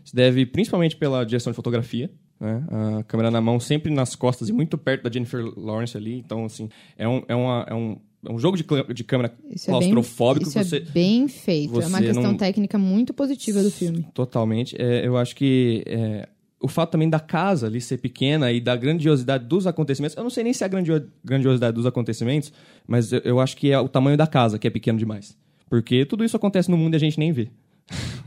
se deve principalmente pela direção de fotografia. Né? A câmera na mão sempre nas costas e muito perto da Jennifer Lawrence ali. Então, assim, é um, é uma, é um, é um jogo de, de câmera Isso é bem, claustrofóbico. isso você, é bem feito. é uma você questão não- técnica muito positiva do filme. Totalmente. É, eu acho que é, o fato também da casa ali ser pequena e da grandiosidade dos acontecimentos. Eu não sei nem se é a grandio- grandiosidade dos acontecimentos, mas eu, eu acho que é o tamanho da casa que é pequeno demais. Porque tudo isso acontece no mundo e a gente nem vê.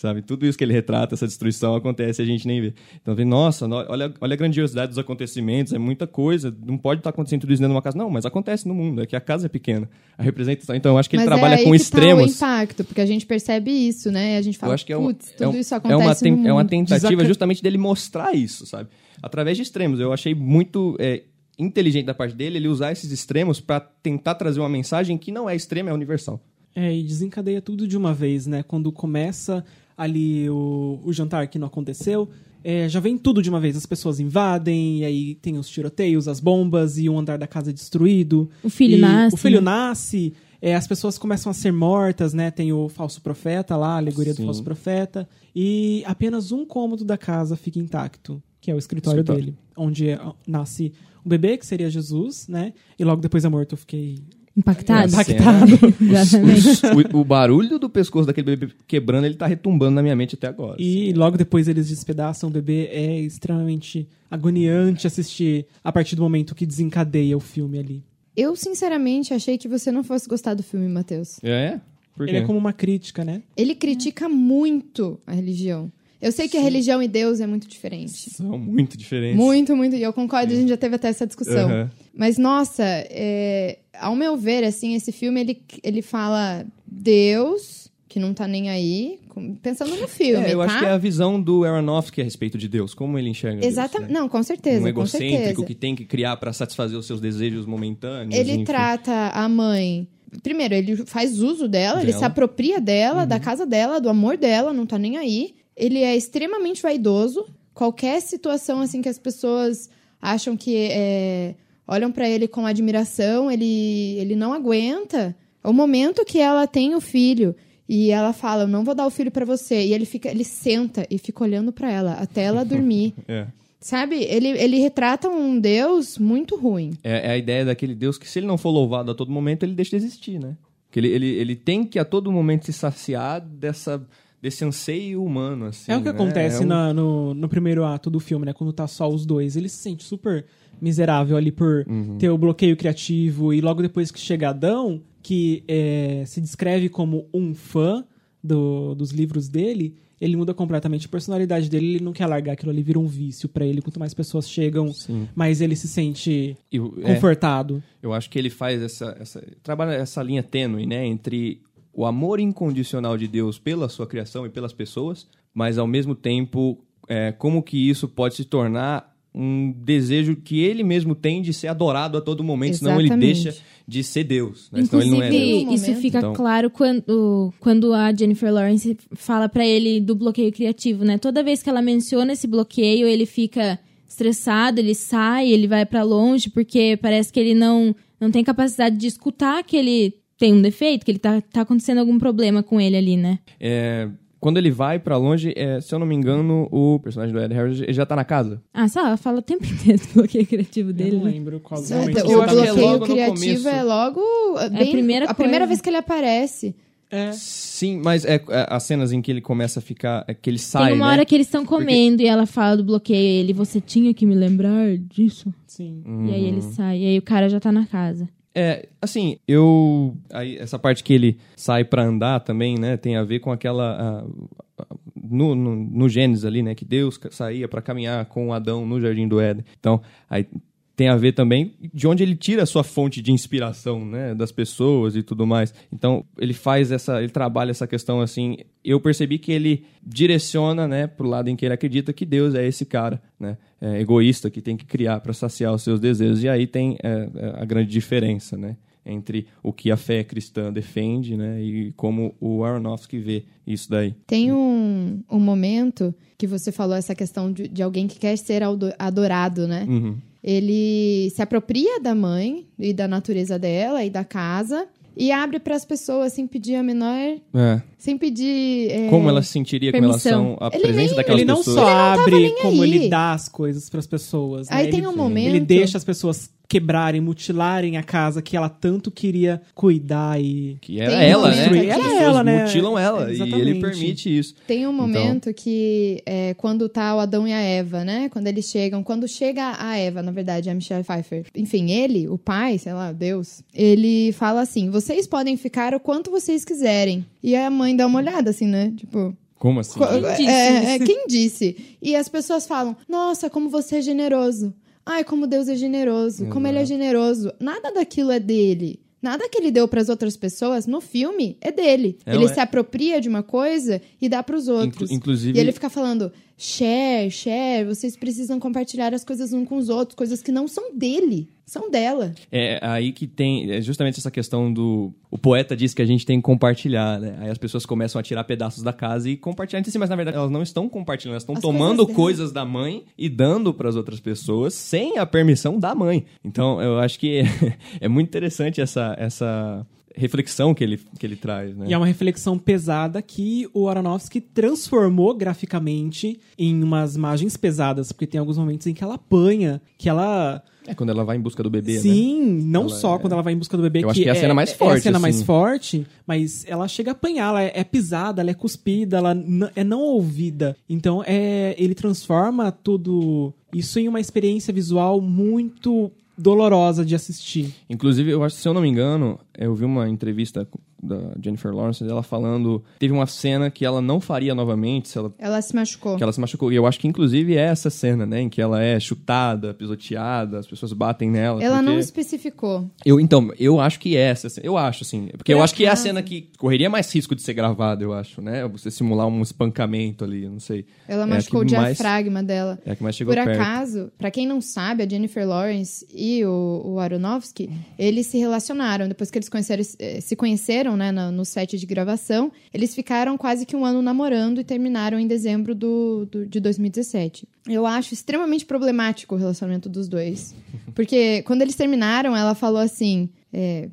Sabe? Tudo isso que ele retrata, essa destruição, acontece e a gente nem vê. Então, vem, nossa, no- olha, olha a grandiosidade dos acontecimentos, é muita coisa. Não pode estar acontecendo tudo isso dentro de uma casa. Não, mas acontece no mundo, é que a casa é pequena. A representação. Então, eu acho que ele Mas trabalha é aí com que extremos. Tá o impacto, porque a gente percebe isso, né? E a gente fala, que é uma, putz, tudo é um- isso é acontece uma, ten- no mundo. é uma tentativa justamente dele mostrar isso, sabe? Através de extremos. Eu achei muito é, inteligente da parte dele ele usar esses extremos para tentar trazer uma mensagem que não é extrema, é universal. É, e desencadeia tudo de uma vez, né? Quando começa ali o, o jantar que não aconteceu, é, já vem tudo de uma vez. As pessoas invadem, e aí tem os tiroteios, as bombas, e um andar da casa é destruído. O filho nasce. O filho né? nasce, é, as pessoas começam a ser mortas, né? Tem o falso profeta lá, a alegoria Sim. do falso profeta. E apenas um cômodo da casa fica intacto, que é o escritório, Escritório. dele. Onde é, nasce o bebê, que seria Jesus, né? E logo depois é morto. Eu fiquei Impactado. impactado. Exatamente. o, o barulho do pescoço daquele bebê quebrando, ele tá retumbando na minha mente até agora. E logo depois eles despedaçam o bebê. É extremamente agoniante assistir a partir do momento que desencadeia o filme ali. Eu, sinceramente, achei que você não fosse gostar do filme, Matheus. É? Por quê? Ele é como uma crítica, né? Ele critica muito a religião. Eu sei que a religião e Deus é muito diferente. São muito diferentes. Muito, muito. E eu concordo, a gente já teve até essa discussão. Mas, nossa, é, ao meu ver, assim, esse filme, ele, ele fala Deus, que não tá nem aí, pensando no filme, É, eu tá? acho que é a visão do Aronofsky a respeito de Deus, como ele enxerga Exatamente. Né? Não, com certeza, Um egocêntrico certeza. que tem que criar para satisfazer os seus desejos momentâneos. Ele enfim. trata a mãe. Primeiro, ele faz uso dela, ele Dela. se apropria dela, Uhum. da casa dela, do amor dela, não tá nem aí. Ele é extremamente vaidoso. Qualquer situação assim que as pessoas acham que é, olham pra ele com admiração, ele, ele não aguenta. O momento que ela tem o filho e ela fala, eu não vou dar o filho pra você, e ele fica, ele senta e fica olhando pra ela até ela dormir. É. Sabe? Ele, ele retrata um Deus muito ruim. É, é a ideia daquele Deus que, se ele não for louvado a todo momento, ele deixa de existir, né? Que ele, ele, ele tem que a todo momento se saciar dessa, desse anseio humano, assim. é o que né? acontece É um- na- no, no primeiro ato do filme, né? Quando tá só os dois. Ele se sente super miserável ali por Uhum. ter o bloqueio criativo. E logo depois que chega Adão, que é, se descreve como um fã do- dos livros dele, ele muda completamente a personalidade dele. Ele não quer largar aquilo ali, vira um vício pra ele. Quanto mais pessoas chegam, Sim. mais ele se sente E o- é, confortado. eu acho que ele faz essa, essa. Trabalha essa linha tênue, né? Entre o amor incondicional de Deus pela sua criação e pelas pessoas, mas ao mesmo tempo, é, como que isso pode se tornar um desejo que ele mesmo tem de ser adorado a todo momento, senão ele Exatamente. deixa de ser Deus. Né? Ele não é Inclusive, Deus. Isso fica Então- claro quando, quando a Jennifer Lawrence fala pra ele do bloqueio criativo, né? Toda vez que ela menciona esse bloqueio, ele fica estressado, ele sai, ele vai pra longe, porque parece que ele não, não tem capacidade de escutar que ele tem um defeito, que ele tá, tá acontecendo algum problema com ele ali, né? É, quando ele vai pra longe, é, se eu não me engano, o personagem do Ed Harris já tá na casa. Ah, ela fala o tempo inteiro do bloqueio criativo Eu dele. não né? lembro qual Certo, momento o que eu eu acho que é tava- bloqueio logo criativo começo. é logo bem, primeira a primeira coisa. vez que ele aparece. É. Sim, mas é, é as cenas em que ele começa a ficar. é que ele sai. Tem uma né? hora que eles estão comendo e ela fala do bloqueio e ele, você tinha que me lembrar disso? Sim. E aí Uhum. ele sai, e aí o cara já tá na casa. É, assim, eu. Aí, essa parte que ele sai pra andar também, né? Tem a ver com aquela. ah, ah, no, no, no Gênesis ali, né? Que Deus saía pra caminhar com Adão no Jardim do Éden. Então, aí tem a ver também de onde ele tira a sua fonte de inspiração, né? Das pessoas e tudo mais. Então, ele faz essa. Ele trabalha essa questão assim. Eu percebi que ele direciona, né, pro lado em que ele acredita que Deus é esse cara, né? é, egoísta que tem que criar para saciar os seus desejos. E aí tem é, é, a grande diferença, né? entre o que a fé cristã defende, né, e como o Aronofsky vê isso daí. Tem um, um momento que você falou essa questão de, de alguém que quer ser ado- adorado, né? Uhum. Ele se apropria da mãe e da natureza dela e da casa e abre para as pessoas sem pedir a menor, É. sem pedir é, Como ela se sentiria com permissão. relação à Ele presença nem- daquelas ele não pessoas? só abre nem como aí. ele dá as coisas pras pessoas. né? Aí ele, tem um momento. Ele deixa as pessoas quebrarem, mutilarem a casa que ela tanto queria cuidar e. Que era Tem um ela, né? momento Que aqui- as Era pessoas ela, né? mutilam ela. E Exatamente. ele permite isso. Tem um Então- momento que é quando tá o Adão e a Eva, né? Quando eles chegam, quando chega a Eva, na verdade, a Michelle Pfeiffer. Enfim, ele, o pai, sei lá, Deus, ele fala assim: vocês podem ficar o quanto vocês quiserem. E a mãe dá uma olhada, assim, né? Tipo. Como assim? Qu- disse é, é, quem disse? E as pessoas falam: Nossa, como você é generoso. Ai, como Deus é generoso. Como ele é generoso. Nada daquilo é dele. Nada que ele deu para as outras pessoas no filme é dele. É, ele é. se apropria de uma coisa e dá para os outros. Inclu- inclusive- E ele fica falando: share, share, vocês precisam compartilhar as coisas uns com os outros, coisas que não são dele, são dela. É aí que tem é justamente essa questão do. O poeta diz que a gente tem que compartilhar, né? Aí as pessoas começam a tirar pedaços da casa e compartilhar entre si, mas na verdade elas não estão compartilhando, elas estão As tomando coisas coisas, da mãe e dando para as outras pessoas sem a permissão da mãe. Então eu acho que é, muito interessante essa, essa reflexão que ele, que ele traz, né? E é uma reflexão pesada que o Aronofsky transformou graficamente em umas imagens pesadas, porque tem alguns momentos em que ela apanha, que ela. É quando ela vai em busca do bebê, né? Sim, não Ela só é- quando ela vai em busca do bebê. Eu acho que é a cena mais É a forte, cena mais assim. forte, mas ela chega a apanhar, ela é, é pisada, ela é cuspida, ela é não ouvida. Então é, ele transforma tudo isso em uma experiência visual muito dolorosa de assistir. Inclusive, eu acho, se eu não me engano, eu vi uma entrevista da Jennifer Lawrence dela falando. Teve uma cena que ela não faria novamente, se ela, Ela se machucou. que ela se machucou. E eu acho que, inclusive, é essa cena, né? Em que ela é chutada, pisoteada, as pessoas batem nela. Ela não porque- especificou. Eu, então, eu acho que é essa. Eu acho, assim. Porque Por eu acho que é a cena que correria mais risco de ser gravada, eu acho, né? Você simular um espancamento ali, não sei. Ela É machucou o que mais- diafragma dela. É a que mais chegou Por perto. acaso, pra quem não sabe, a Jennifer Lawrence e o, o Aronofsky, eles se relacionaram. Depois que eles conheceram, eh, se conheceram, né, no, no set de gravação, eles ficaram quase que um ano namorando e terminaram em dezembro do, do- de 2017. Eu acho extremamente problemático o relacionamento dos dois. Porque quando eles terminaram, ela falou assim... é,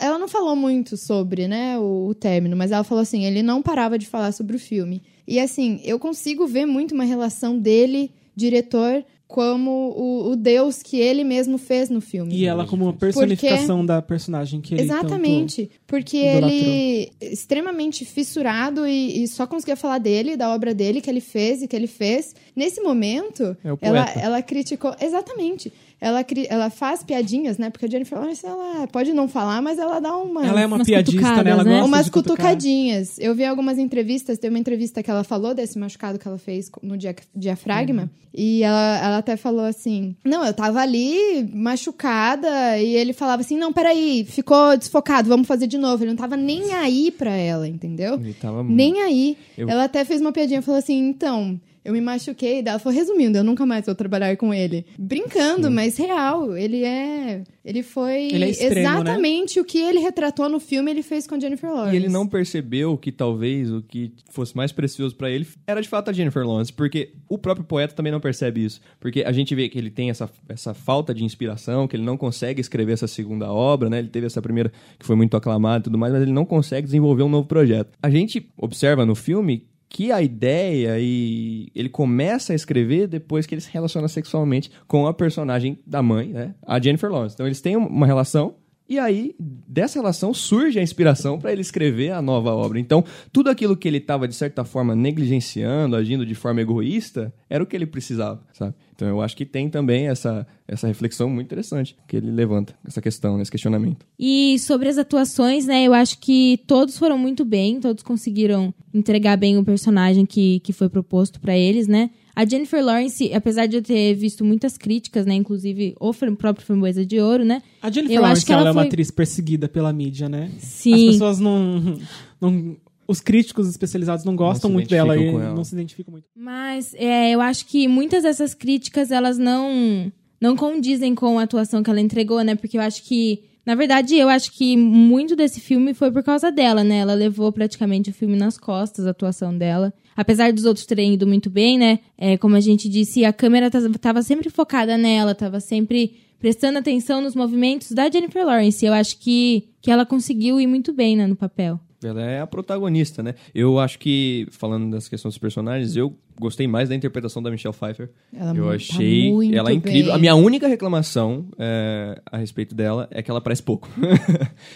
ela não falou muito sobre né, o, o término, mas ela falou assim: ele não parava de falar sobre o filme. E assim, eu consigo ver muito uma relação dele, diretor, como o, o Deus que ele mesmo fez no filme. E ela como uma personificação da personagem que ele Exatamente. Porque idolatrou. ele extremamente fissurado e, e só conseguia falar dele, da obra dele, que ele fez e que ele fez. Nesse momento, É ela, ela criticou. Exatamente. Ela, cri- ela faz piadinhas, né? Porque a Jennifer Lawrence, ela pode não falar, mas ela dá uma. Ela é uma Umas piadista, né? Ela né? gosta Umas de cutucadinhas. Eu vi algumas entrevistas, tem uma entrevista que ela falou desse machucado que ela fez no dia- diafragma. Uhum. E ela, ela até falou assim: Não, eu tava ali machucada. E ele falava assim: Não, peraí, ficou desfocado, vamos fazer de novo. Ele não tava nem aí pra ela, entendeu? Ele tava Nem aí. Eu- Ela até fez uma piadinha falou assim: Então. Eu me machuquei, ela falou, resumindo, eu nunca mais vou trabalhar com ele. Brincando, mas real. Ele é. Ele foi Ele é extremo, né? exatamente o que ele retratou no filme, ele fez com a Jennifer Lawrence. E ele não percebeu que talvez o que fosse mais precioso pra ele era de fato a Jennifer Lawrence, porque o próprio poeta também não percebe isso. Porque a gente vê que ele tem essa, essa falta de inspiração, que ele não consegue escrever essa segunda obra, né? Ele teve essa primeira que foi muito aclamada e tudo mais, mas ele não consegue desenvolver um novo projeto. A gente observa no filme que a ideia e ele começa a escrever depois que ele se relaciona sexualmente com a personagem da mãe, né? A Jennifer Lawrence. Então eles têm uma relação e aí, dessa relação, surge a inspiração para ele escrever a nova obra. Então, tudo aquilo que ele estava, de certa forma, negligenciando, agindo de forma egoísta, era o que ele precisava, sabe? Então, eu acho que tem também essa, essa reflexão muito interessante que ele levanta, essa questão, esse questionamento. E sobre as atuações, né? Eu acho que todos foram muito bem, todos conseguiram entregar bem o personagem que, que foi proposto pra eles, né? A Jennifer Lawrence, apesar de eu ter visto muitas críticas, né? Inclusive o próprio Framboesa de Ouro, né? A Jennifer Eu Lawrence, acho que ela, ela é uma foi- atriz perseguida pela mídia, né? Sim. As pessoas não, não- Os críticos especializados não gostam se muito dela e ela. não se identificam muito. Mas é, eu acho que muitas dessas críticas, elas não, não condizem com a atuação que ela entregou, né? Porque eu acho que, Na verdade, eu acho que muito desse filme foi por causa dela, né? Ela levou praticamente o filme nas costas, a atuação dela. Apesar dos outros terem ido muito bem, né? É, como a gente disse, a câmera tava sempre focada nela, tava sempre prestando atenção nos movimentos da Jennifer Lawrence. Eu acho que, que ela conseguiu ir muito bem né, no papel. Ela é a protagonista, né? Eu acho que, falando das questões dos personagens, eu gostei mais da interpretação da Michelle Pfeiffer. Ela eu tá achei muito ela é incrível. bem. A minha única reclamação é, a respeito dela é que ela parece pouco.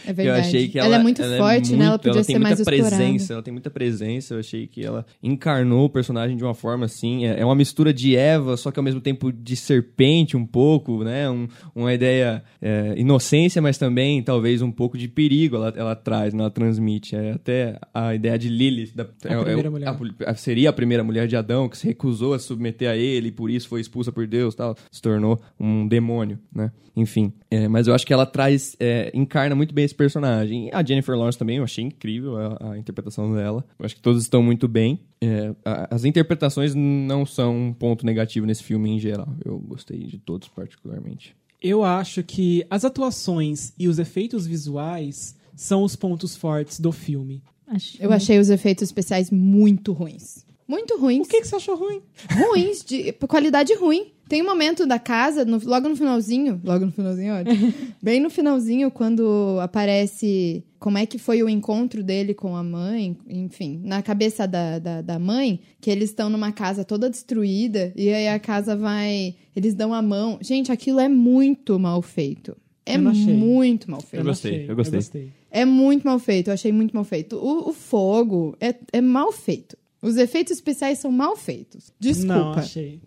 É verdade. Eu achei que ela, ela é muito forte, né? Ela muito- podia tem ser muita mais presença, explorada. ela tem muita presença. Eu achei que ela encarnou o personagem de uma forma assim. É, é uma mistura de Eva, só que ao mesmo tempo de serpente um pouco, né? Um- uma ideia é, inocência, mas também talvez um pouco de perigo ela, ela traz, né? ela transmite. É até a ideia de Lilith, da, é- é- primeira mulher. a- a- seria a primeira mulher de Adão que se recusou a submeter a ele e por isso foi expulsa por Deus, tal, se tornou um demônio, né? Enfim, é, mas eu acho que ela traz, é, encarna muito bem esse personagem. A Jennifer Lawrence também, eu achei incrível a, a interpretação dela. Eu acho que todos estão muito bem. É, a- as interpretações não são um ponto negativo nesse filme em geral. Eu gostei de todos particularmente. Eu acho que as atuações e os efeitos visuais são os pontos fortes do filme. Acho. Eu achei os efeitos especiais muito ruins. Muito ruins. O que, que você achou ruim? ruins, de qualidade ruim. Tem um momento da casa, no- logo no finalzinho, logo no finalzinho, olha, bem no finalzinho, quando aparece como é que foi o encontro dele com a mãe, enfim, na cabeça da, da, da mãe, que eles estão numa casa toda destruída, e aí a casa vai, eles dão a mão. Gente, aquilo é muito mal feito. É Eu muito mal feito. Eu gostei, Achei, eu gostei. É muito mal feito, eu achei muito mal feito. O, o fogo é, é mal feito. Os efeitos especiais são mal feitos. Não, Desculpa. achei.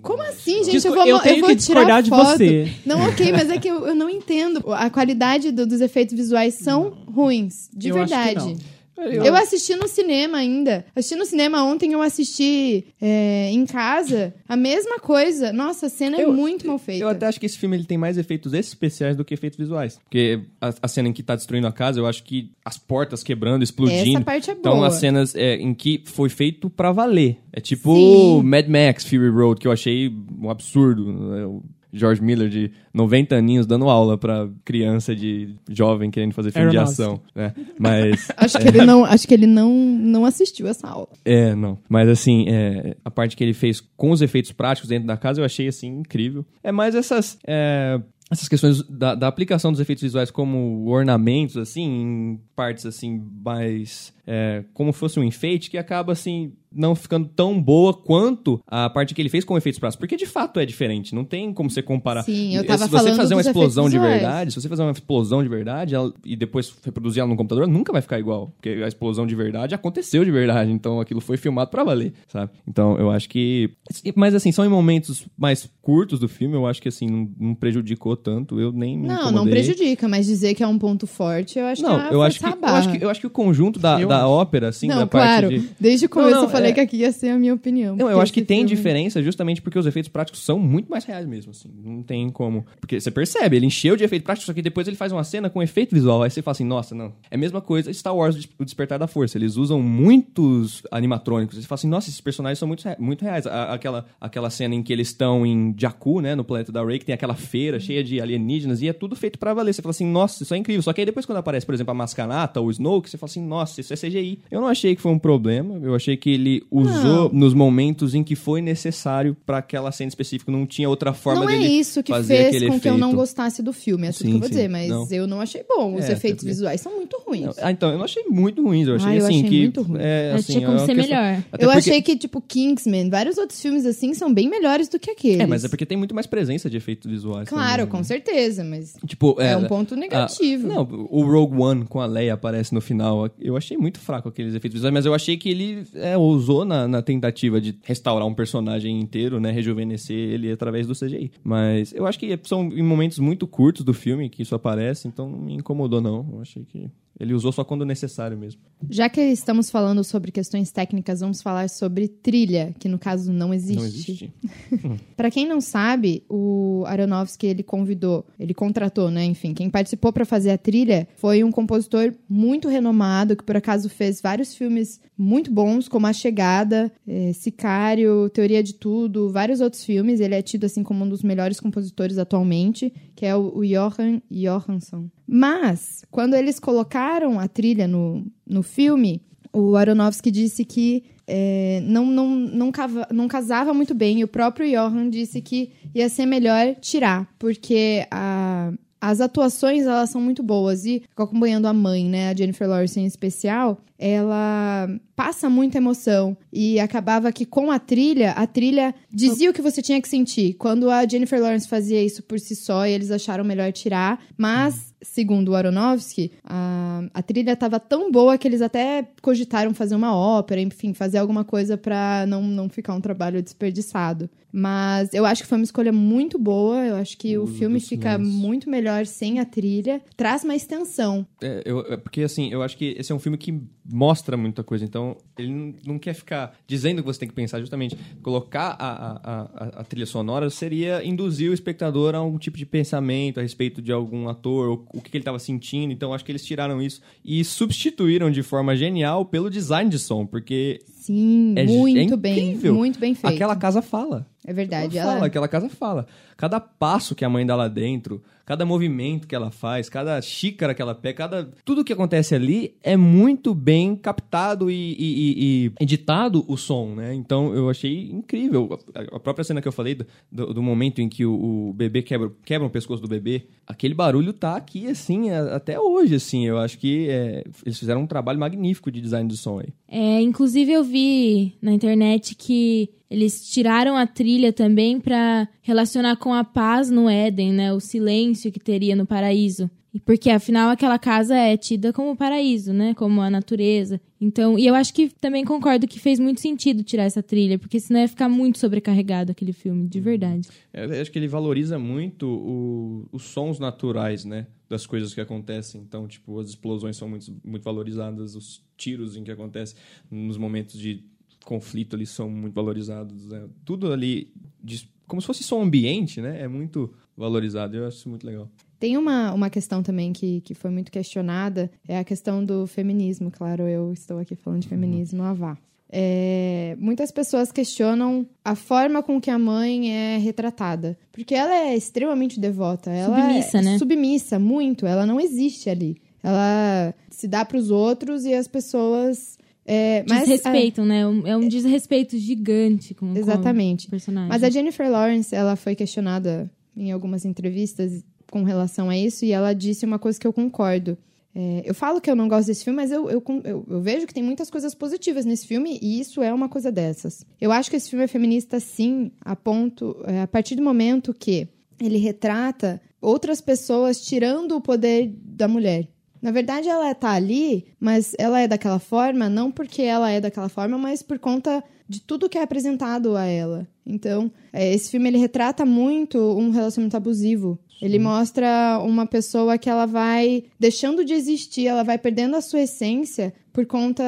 Como assim, gente? Disco- eu vou, eu tenho vou que tirar discordar de foto. você. Não, ok, mas é que eu, eu não entendo. A qualidade do- dos efeitos visuais são ruins, de Eu acho que verdade. Eu assisti no cinema ainda. Assisti no cinema ontem, eu assisti é, em casa. A mesma coisa. Nossa, a cena é Eu- muito mal feita. Eu até acho que esse filme ele tem mais efeitos especiais do que efeitos visuais. Porque a, a cena em que tá destruindo a casa, eu acho que as portas quebrando, explodindo. Essa parte é Então, boa. as cenas é, em que foi feito pra valer. É tipo Sim. Mad Max Fury Road, que eu achei um absurdo. né? George Miller, de 90 aninhos, dando aula pra criança de jovem querendo fazer filme de ação. Né? Mas. Acho que ele não, acho que ele não, não assistiu essa aula. É, não. Mas assim, é, a parte que ele fez com os efeitos práticos dentro da casa eu achei assim incrível. É mais essas. é, essas questões da, da aplicação dos efeitos visuais como ornamentos, assim, em partes assim, mais. é, como fosse um enfeite, que acaba assim. Não ficando tão boa quanto a parte que ele fez com efeitos práticos. Porque de fato é diferente. Não tem como você comparar. Sim, eu E tava Se você falando fazer uma explosão de verdade, se você fazer uma explosão de verdade ela- e depois reproduzir ela no computador, nunca vai ficar igual. Porque a explosão de verdade aconteceu de verdade. Então aquilo foi filmado pra valer, sabe? Então eu acho que. Mas assim, são em momentos mais curtos do filme, eu acho que assim, não, não prejudicou tanto. Eu nem me Não, não prejudica, mas dizer que é um ponto forte, eu acho Não, que é eu acho que, eu acho que eu acho que o conjunto da, Eu da ópera, assim, não, da parte claro. de. Desde o começo não, eu falei é- que aqui ia ser a minha opinião. Não, eu acho que tem filme- diferença justamente porque os efeitos práticos são muito mais reais mesmo, assim. Não tem como. Porque você percebe, ele encheu de efeito prático, só que depois ele faz uma cena com efeito visual. Aí você fala assim, nossa, não. É a mesma coisa Star Wars, o Despertar da Força. Eles usam muitos animatrônicos. Você fala assim, nossa, esses personagens são muito, muito reais. A- aquela, aquela cena em que eles estão em Jakku, né, no planeta da Rey, que tem aquela feira cheia de alienígenas, e é tudo feito pra valer. Você fala assim, nossa, isso é incrível. Só que aí depois quando aparece, por exemplo, a Mascanata ou o Snoke, você fala assim, nossa, isso é CGI. Eu não achei que foi um problema. Eu achei que ele usou nos momentos em que foi necessário pra aquela cena específica. Não tinha outra forma Não é dele isso que fazer fez com que eu não efeito. gostasse do filme, é tudo Sim, que eu vou sim. dizer, mas Não. eu não achei bom. Os É, efeitos bem. visuais são muito ruins. Ah, então, eu não achei muito ruins. Eu achei Ah, eu assim achei que. muito ruim. É, Mas assim, tinha como é uma ser questão- melhor. Até eu porque- achei que, tipo, Kingsman, vários outros filmes assim são bem melhores do que aqueles. É, mas é porque tem muito mais presença de efeitos visuais. Claro, também, com né? certeza, mas Tipo, é, é, um ponto negativo. Ah, não, o Rogue One com a Leia aparece no final. Eu achei muito fraco aqueles efeitos visuais, mas eu achei que ele é, ousou na, na tentativa de restaurar um personagem inteiro, né? Rejuvenescer ele através do CGI. Mas eu acho que são em momentos muito curtos do filme que isso aparece, então não me incomodou, não. Eu achei que ele usou só quando necessário mesmo. Já que estamos falando sobre questões técnicas, vamos falar sobre trilha, que no caso não existe. Não existe. Pra quem não sabe, o Aronofsky ele convidou, ele contratou, né? Enfim, quem participou pra fazer a trilha foi um compositor muito renomado que por acaso fez vários filmes muito bons, como A Chegada, eh, Sicário, Teoria de Tudo, vários outros filmes. Ele é tido assim como um dos melhores compositores atualmente, que é o, o Johan Johansson. Mas, quando eles colocaram a trilha no, no filme, o Aronofsky disse que é, não, não, não, cava, não casava muito bem. E o próprio Johan disse que ia ser melhor tirar, porque a, as atuações elas são muito boas. E acompanhando a mãe, né, a Jennifer Lawrence em especial, ela passa muita emoção e acabava que com a trilha, a trilha dizia o que você tinha que sentir. Quando a Jennifer Lawrence fazia isso por si só, eles acharam melhor tirar, mas segundo o Aronofsky, a, a trilha estava tão boa que eles até cogitaram fazer uma ópera, enfim, fazer alguma coisa para não, não ficar um trabalho desperdiçado. Mas eu acho que foi uma escolha muito boa. Eu acho que o, o filme fica muito melhor sem a trilha. Traz mais tensão. É, eu, é porque, assim, eu acho que esse é um filme que mostra muita coisa. Então, ele não, quer ficar dizendo que você tem que pensar. Justamente, colocar a, a, a, a, trilha sonora seria induzir o espectador a um tipo de pensamento a respeito de algum ator, o que, que ele estava sentindo. Então, acho que eles tiraram isso e substituíram de forma genial pelo design de som. Porque Sim, é, muito é bem. Muito bem feito. Aquela casa fala. É verdade. Ela, ela fala, aquela casa fala. Cada passo que a mãe dá lá dentro, cada movimento que ela faz, cada xícara que ela pega, cada. Tudo que acontece ali é muito bem captado e, e, e editado o som, né? Então eu achei incrível. A própria cena que eu falei do, do momento em que o, o, bebê quebra, quebra o pescoço do bebê, aquele barulho tá aqui, assim, até hoje, assim. Eu acho que é, eles fizeram um trabalho magnífico de design do som aí. É, inclusive eu vi na internet que eles tiraram a trilha também para relacionar com a paz no Éden, né? O silêncio que teria no paraíso. Porque afinal aquela casa é tida como paraíso, né? Como a natureza. Então, e eu acho que também concordo que fez muito sentido tirar essa trilha, porque senão ia ficar muito sobrecarregado aquele filme, de verdade. É, eu acho que ele valoriza muito o, os sons naturais, né? Das coisas que acontecem. Então, tipo, as explosões são muito, muito valorizadas, os tiros em que acontecem nos momentos de conflito ali são muito valorizados. Né? Tudo ali, como se fosse som ambiente, né? É muito valorizado. Eu acho isso muito legal. Tem uma, uma questão também que, que foi muito questionada, é a questão do feminismo. Claro, eu estou aqui falando de feminismo, a vá. É, muitas pessoas questionam a forma com que a mãe é retratada. Porque ela é extremamente devota. Ela submissa, é né? Submissa, muito. Ela não existe ali. Ela se dá para os outros e as pessoas é, mas, desrespeitam, né? É um desrespeito gigante com, Exatamente. com o personagem. Mas a Jennifer Lawrence, ela foi questionada em algumas entrevistas com relação a isso e ela disse uma coisa que eu concordo. É, eu falo que eu não gosto desse filme, mas eu, eu, eu, eu, vejo que tem muitas coisas positivas nesse filme e isso é uma coisa dessas. Eu acho que esse filme é feminista, sim, a ponto, é, a partir do momento que ele retrata outras pessoas tirando o poder da mulher. Na verdade, ela tá ali, mas ela é daquela forma, não porque ela é daquela forma, mas por conta de tudo que é apresentado a ela. Então, é, esse filme ele retrata muito um relacionamento abusivo. Ele mostra uma pessoa que ela vai deixando de existir, ela vai perdendo a sua essência por conta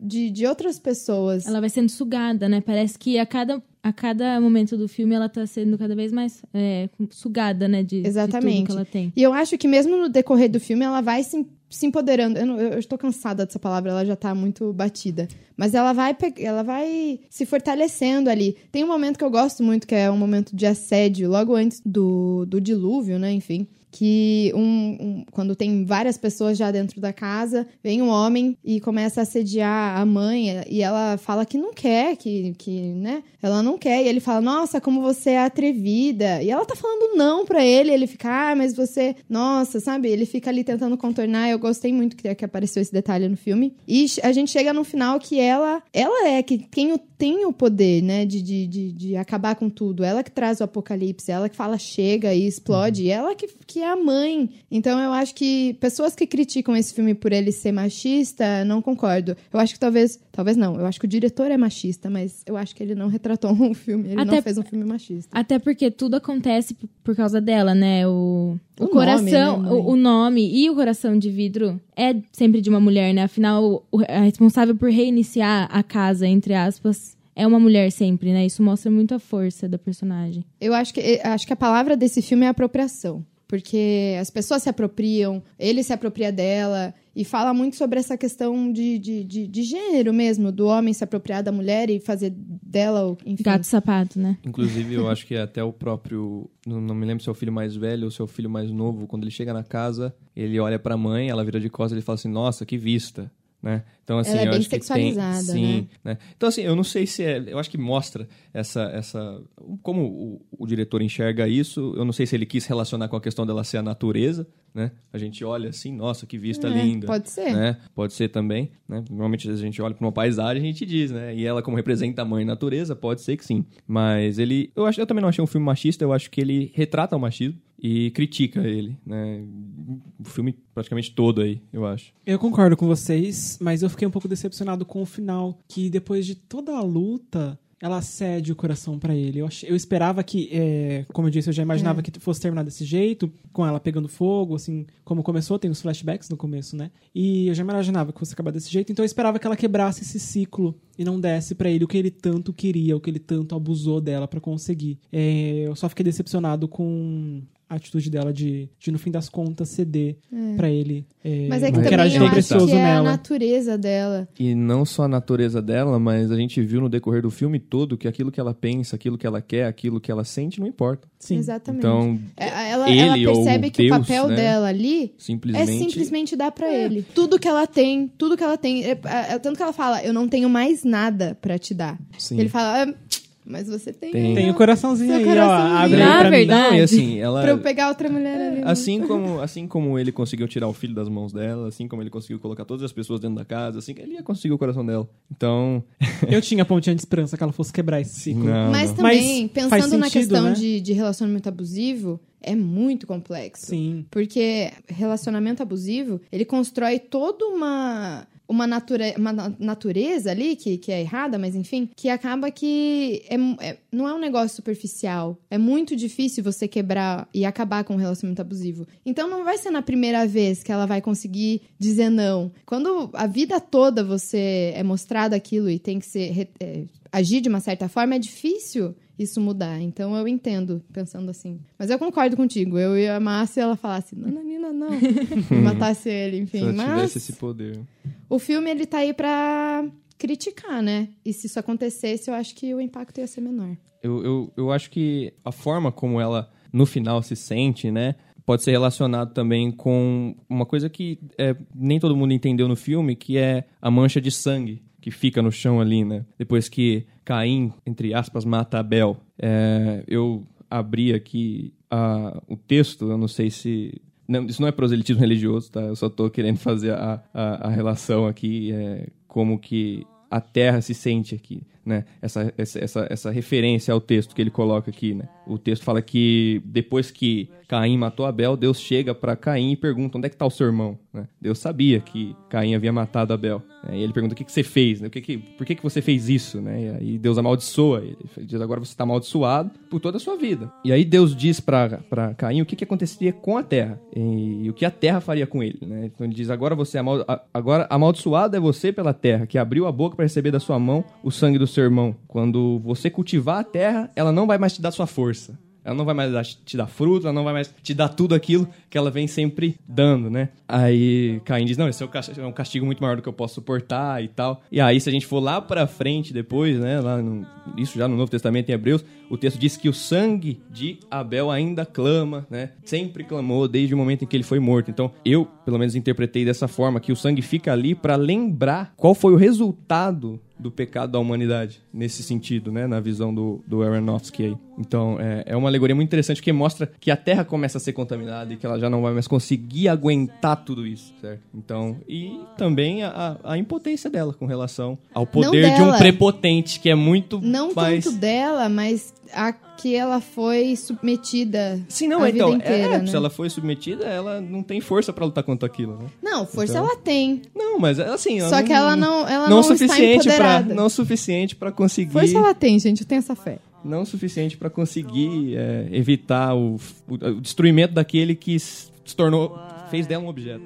de, de outras pessoas. Ela vai sendo sugada, né? Parece que a cada a cada momento do filme ela tá sendo cada vez mais é, sugada, né? De, Exatamente. De tudo que ela tem. E eu acho que mesmo no decorrer do filme ela vai se, se empoderando. Eu, não, eu estou cansada dessa palavra, ela já tá muito batida. Mas ela vai, ela vai se fortalecendo ali. Tem um momento que eu gosto muito, que é um momento de assédio, logo antes do, do dilúvio, né? Enfim que um, um, quando tem várias pessoas já dentro da casa, vem um homem e começa a assediar a mãe e ela fala que não quer, que, que né? Ela não quer. E ele fala, nossa, como você é atrevida. E ela tá falando não pra ele. Ele fica, ah, mas você, nossa, sabe? Ele fica ali tentando contornar. Eu gostei muito que, que apareceu esse detalhe no filme. E a gente chega no final que ela, ela é que quem o, tem o poder, né, de, de, de, de acabar com tudo. Ela que traz o apocalipse, ela que fala chega e explode. Uhum. Ela que, que é a mãe. Então eu acho que pessoas que criticam esse filme por ele ser machista, não concordo. Eu acho que talvez, talvez não. Eu acho que o diretor é machista, mas eu acho que ele não retratou um filme, ele até, não fez um filme machista. Até porque tudo acontece por causa dela, né? O, o, o coração, nome, né, o, o, nome e o coração de vidro é sempre de uma mulher, né? Afinal, a responsável por reiniciar a casa, entre aspas, é uma mulher sempre, né? Isso mostra muito a força da personagem. Eu acho que, acho que a palavra desse filme é apropriação porque as pessoas se apropriam, ele se apropria dela. E fala muito sobre essa questão de, de, de, de gênero mesmo, do homem se apropriar da mulher e fazer dela, o- enfim. Gato sapato, né? Inclusive, eu acho que até o próprio. Não, não me lembro se é o filho mais velho ou se é o filho mais novo. Quando ele chega na casa, ele olha pra mãe, ela vira de costas e ele fala assim: Nossa, que vista. Né? Então, assim, Ela é eu bem acho que sexualizada, tem, né? sim, né? Então, assim, eu não sei se é. Eu acho que mostra essa. essa como o, o diretor enxerga isso. Eu não sei se ele quis relacionar com a questão dela ser a natureza, né? A gente olha assim, nossa, que vista É, linda. pode ser. Né? Pode ser também, né? Normalmente a gente olha para uma paisagem e a gente diz, né? E ela como representa a mãe natureza, pode ser que sim. Mas ele, eu acho, eu também não achei um filme machista, eu acho que ele retrata o machismo e critica ele, né? O filme praticamente todo aí, eu acho. Eu concordo com vocês, mas eu fiquei um pouco decepcionado com o final, que depois de toda a luta, ela cede o coração pra ele. Eu, ach- eu esperava que, é, como eu disse, eu já imaginava É. que fosse terminar desse jeito, com ela pegando fogo, assim, como começou, tem os flashbacks no começo, né? E eu já imaginava que fosse acabar desse jeito, então eu esperava que ela quebrasse esse ciclo e não desse pra ele o que ele tanto queria, o que ele tanto abusou dela pra conseguir. É, eu só fiquei decepcionado com a atitude dela de, de no fim das contas, ceder pra ele. é, Mas é que Mas o era eu acho que é a nela. natureza dela. E não só a natureza dela, mas a gente viu no decorrer do filme todo que aquilo que ela pensa, aquilo que ela quer, aquilo que ela sente não importa. Sim. Exatamente. Então, É, ela, ele ela ou percebe que Deus, o papel né, dela ali simplesmente... é simplesmente dar pra ele. Tudo que ela tem, tudo que ela tem. É, é, é tanto que ela fala, eu não tenho mais nada pra te dar. Sim. Ele fala, "Ah, mas você tem. Tem. Tem o coraçãozinho aí, coraçãozinho. ó. Abre aí Na verdade. Não, e assim, ela... Pra eu pegar outra mulher ali. né? Assim como, assim como ele conseguiu tirar o filho das mãos dela, assim como ele conseguiu colocar todas as pessoas dentro da casa, assim, ele ia conseguir o coração dela. Então, Eu tinha pontinha de esperança que ela fosse quebrar esse ciclo. não, Mas não. também, Mas pensando faz na sentido, questão né? de, de relacionamento abusivo, é muito complexo. Sim. Porque relacionamento abusivo, ele constrói toda uma. Uma, nature, uma na- natureza ali, que, que é errada, mas enfim, que acaba que é, é- não é um negócio superficial. É muito difícil você quebrar e acabar com um relacionamento abusivo. Então não vai ser na primeira vez que ela vai conseguir dizer não. Quando a vida toda você é mostrado aquilo e tem que ser é, agir de uma certa forma, é difícil isso mudar. Então eu entendo pensando assim. Mas eu concordo contigo. Eu ia amar se ela falasse, Nananina, não. e matasse ele, Se enfim. ela Mas tivesse esse poder. o filme, ele tá aí pra criticar, né? E se isso acontecesse, eu acho que o impacto ia ser menor. Eu, eu, eu acho que a forma como ela, no final, se sente, né? Pode ser relacionado também com uma coisa que é, nem todo mundo entendeu no filme, que é a mancha de sangue que fica no chão ali, né? Depois que Caim, entre aspas, mata Abel. É, eu abri aqui a- o texto, eu não sei se... Não, isso não é proselitismo religioso, tá? Eu só tô querendo fazer a, a, a relação aqui, é, como que a terra se sente aqui, né? Essa, essa, essa, essa referência ao texto que ele coloca aqui, né? O texto fala que depois que Caim matou Abel, Deus chega para Caim e pergunta onde é que tá o seu irmão, né? Deus sabia que Caim havia matado Abel, né? E ele pergunta o que, que você fez, né? O que que, por que, que você fez isso, né? E Deus amaldiçoa ele, Ele diz agora você está amaldiçoado por toda a sua vida. E aí Deus diz para Caim o que, que aconteceria com a terra e, e o que a terra faria com ele, né? Então ele diz agora você é agora amaldiçoado é você pela terra que abriu a boca para receber da sua mão o sangue do seu irmão. Quando você cultivar a terra, ela não vai mais te dar sua força. Ela não vai mais te dar fruto, ela não vai mais te dar tudo aquilo que ela vem sempre dando, né? Aí Caim diz: Não, esse é é um castigo muito maior do que eu posso suportar e tal. E aí, se a gente for lá pra frente depois, né? Lá no- isso já no Novo Testamento em Hebreus, o texto diz que o sangue de Abel ainda clama, né? Sempre clamou desde o momento em que ele foi morto. Então, eu, pelo menos, interpretei dessa forma: que o sangue fica ali pra lembrar qual foi o resultado do pecado da humanidade, nesse sentido, né? Na visão do, do Aronofsky aí. Então, é, é uma alegoria muito interessante porque mostra que a Terra começa a ser contaminada e que ela já não vai mais conseguir aguentar tudo isso, certo? Então, e também a, a impotência dela com relação ao poder de um prepotente, que é muito Não mais... tanto dela, mas a que ela foi submetida Sim, não, então, inteira, é, né? se ela foi submetida, ela não tem força pra lutar contra aquilo, né? Não, força Então- ela tem. Não, mas assim... Só que ela não, ela não não, suficiente está para empoderada. não suficiente para conseguir Força ela tem, gente, eu tenho essa fé. não suficiente para conseguir é, evitar o, o- o destruimento daquele que se tornou fez dela um objeto.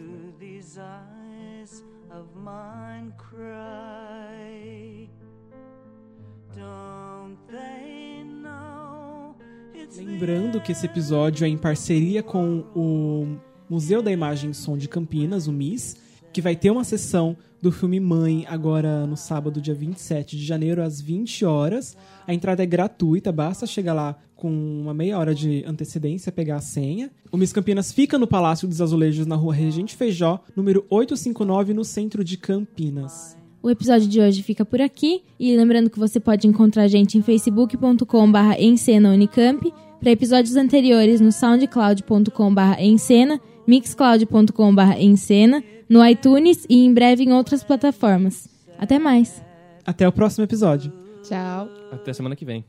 Lembrando que esse episódio é em parceria com o Museu da Imagem e Som de Campinas, o MIS, que vai ter uma sessão do filme Mãe agora no sábado, dia 27 de janeiro, às 20 horas. A entrada é gratuita, basta chegar lá com uma meia hora de antecedência, pegar a senha. O Miss Campinas fica no Palácio dos Azulejos, na rua Regente Feijó, número 859, no centro de Campinas. O episódio de hoje fica por aqui. E lembrando que você pode encontrar a gente em facebook.com.br Unicamp. Para episódios anteriores no soundcloud.com.br Encena, mixcloud.com.br Encena, no iTunes e em breve em outras plataformas. Até mais! Até o próximo episódio. Tchau. Até semana que vem.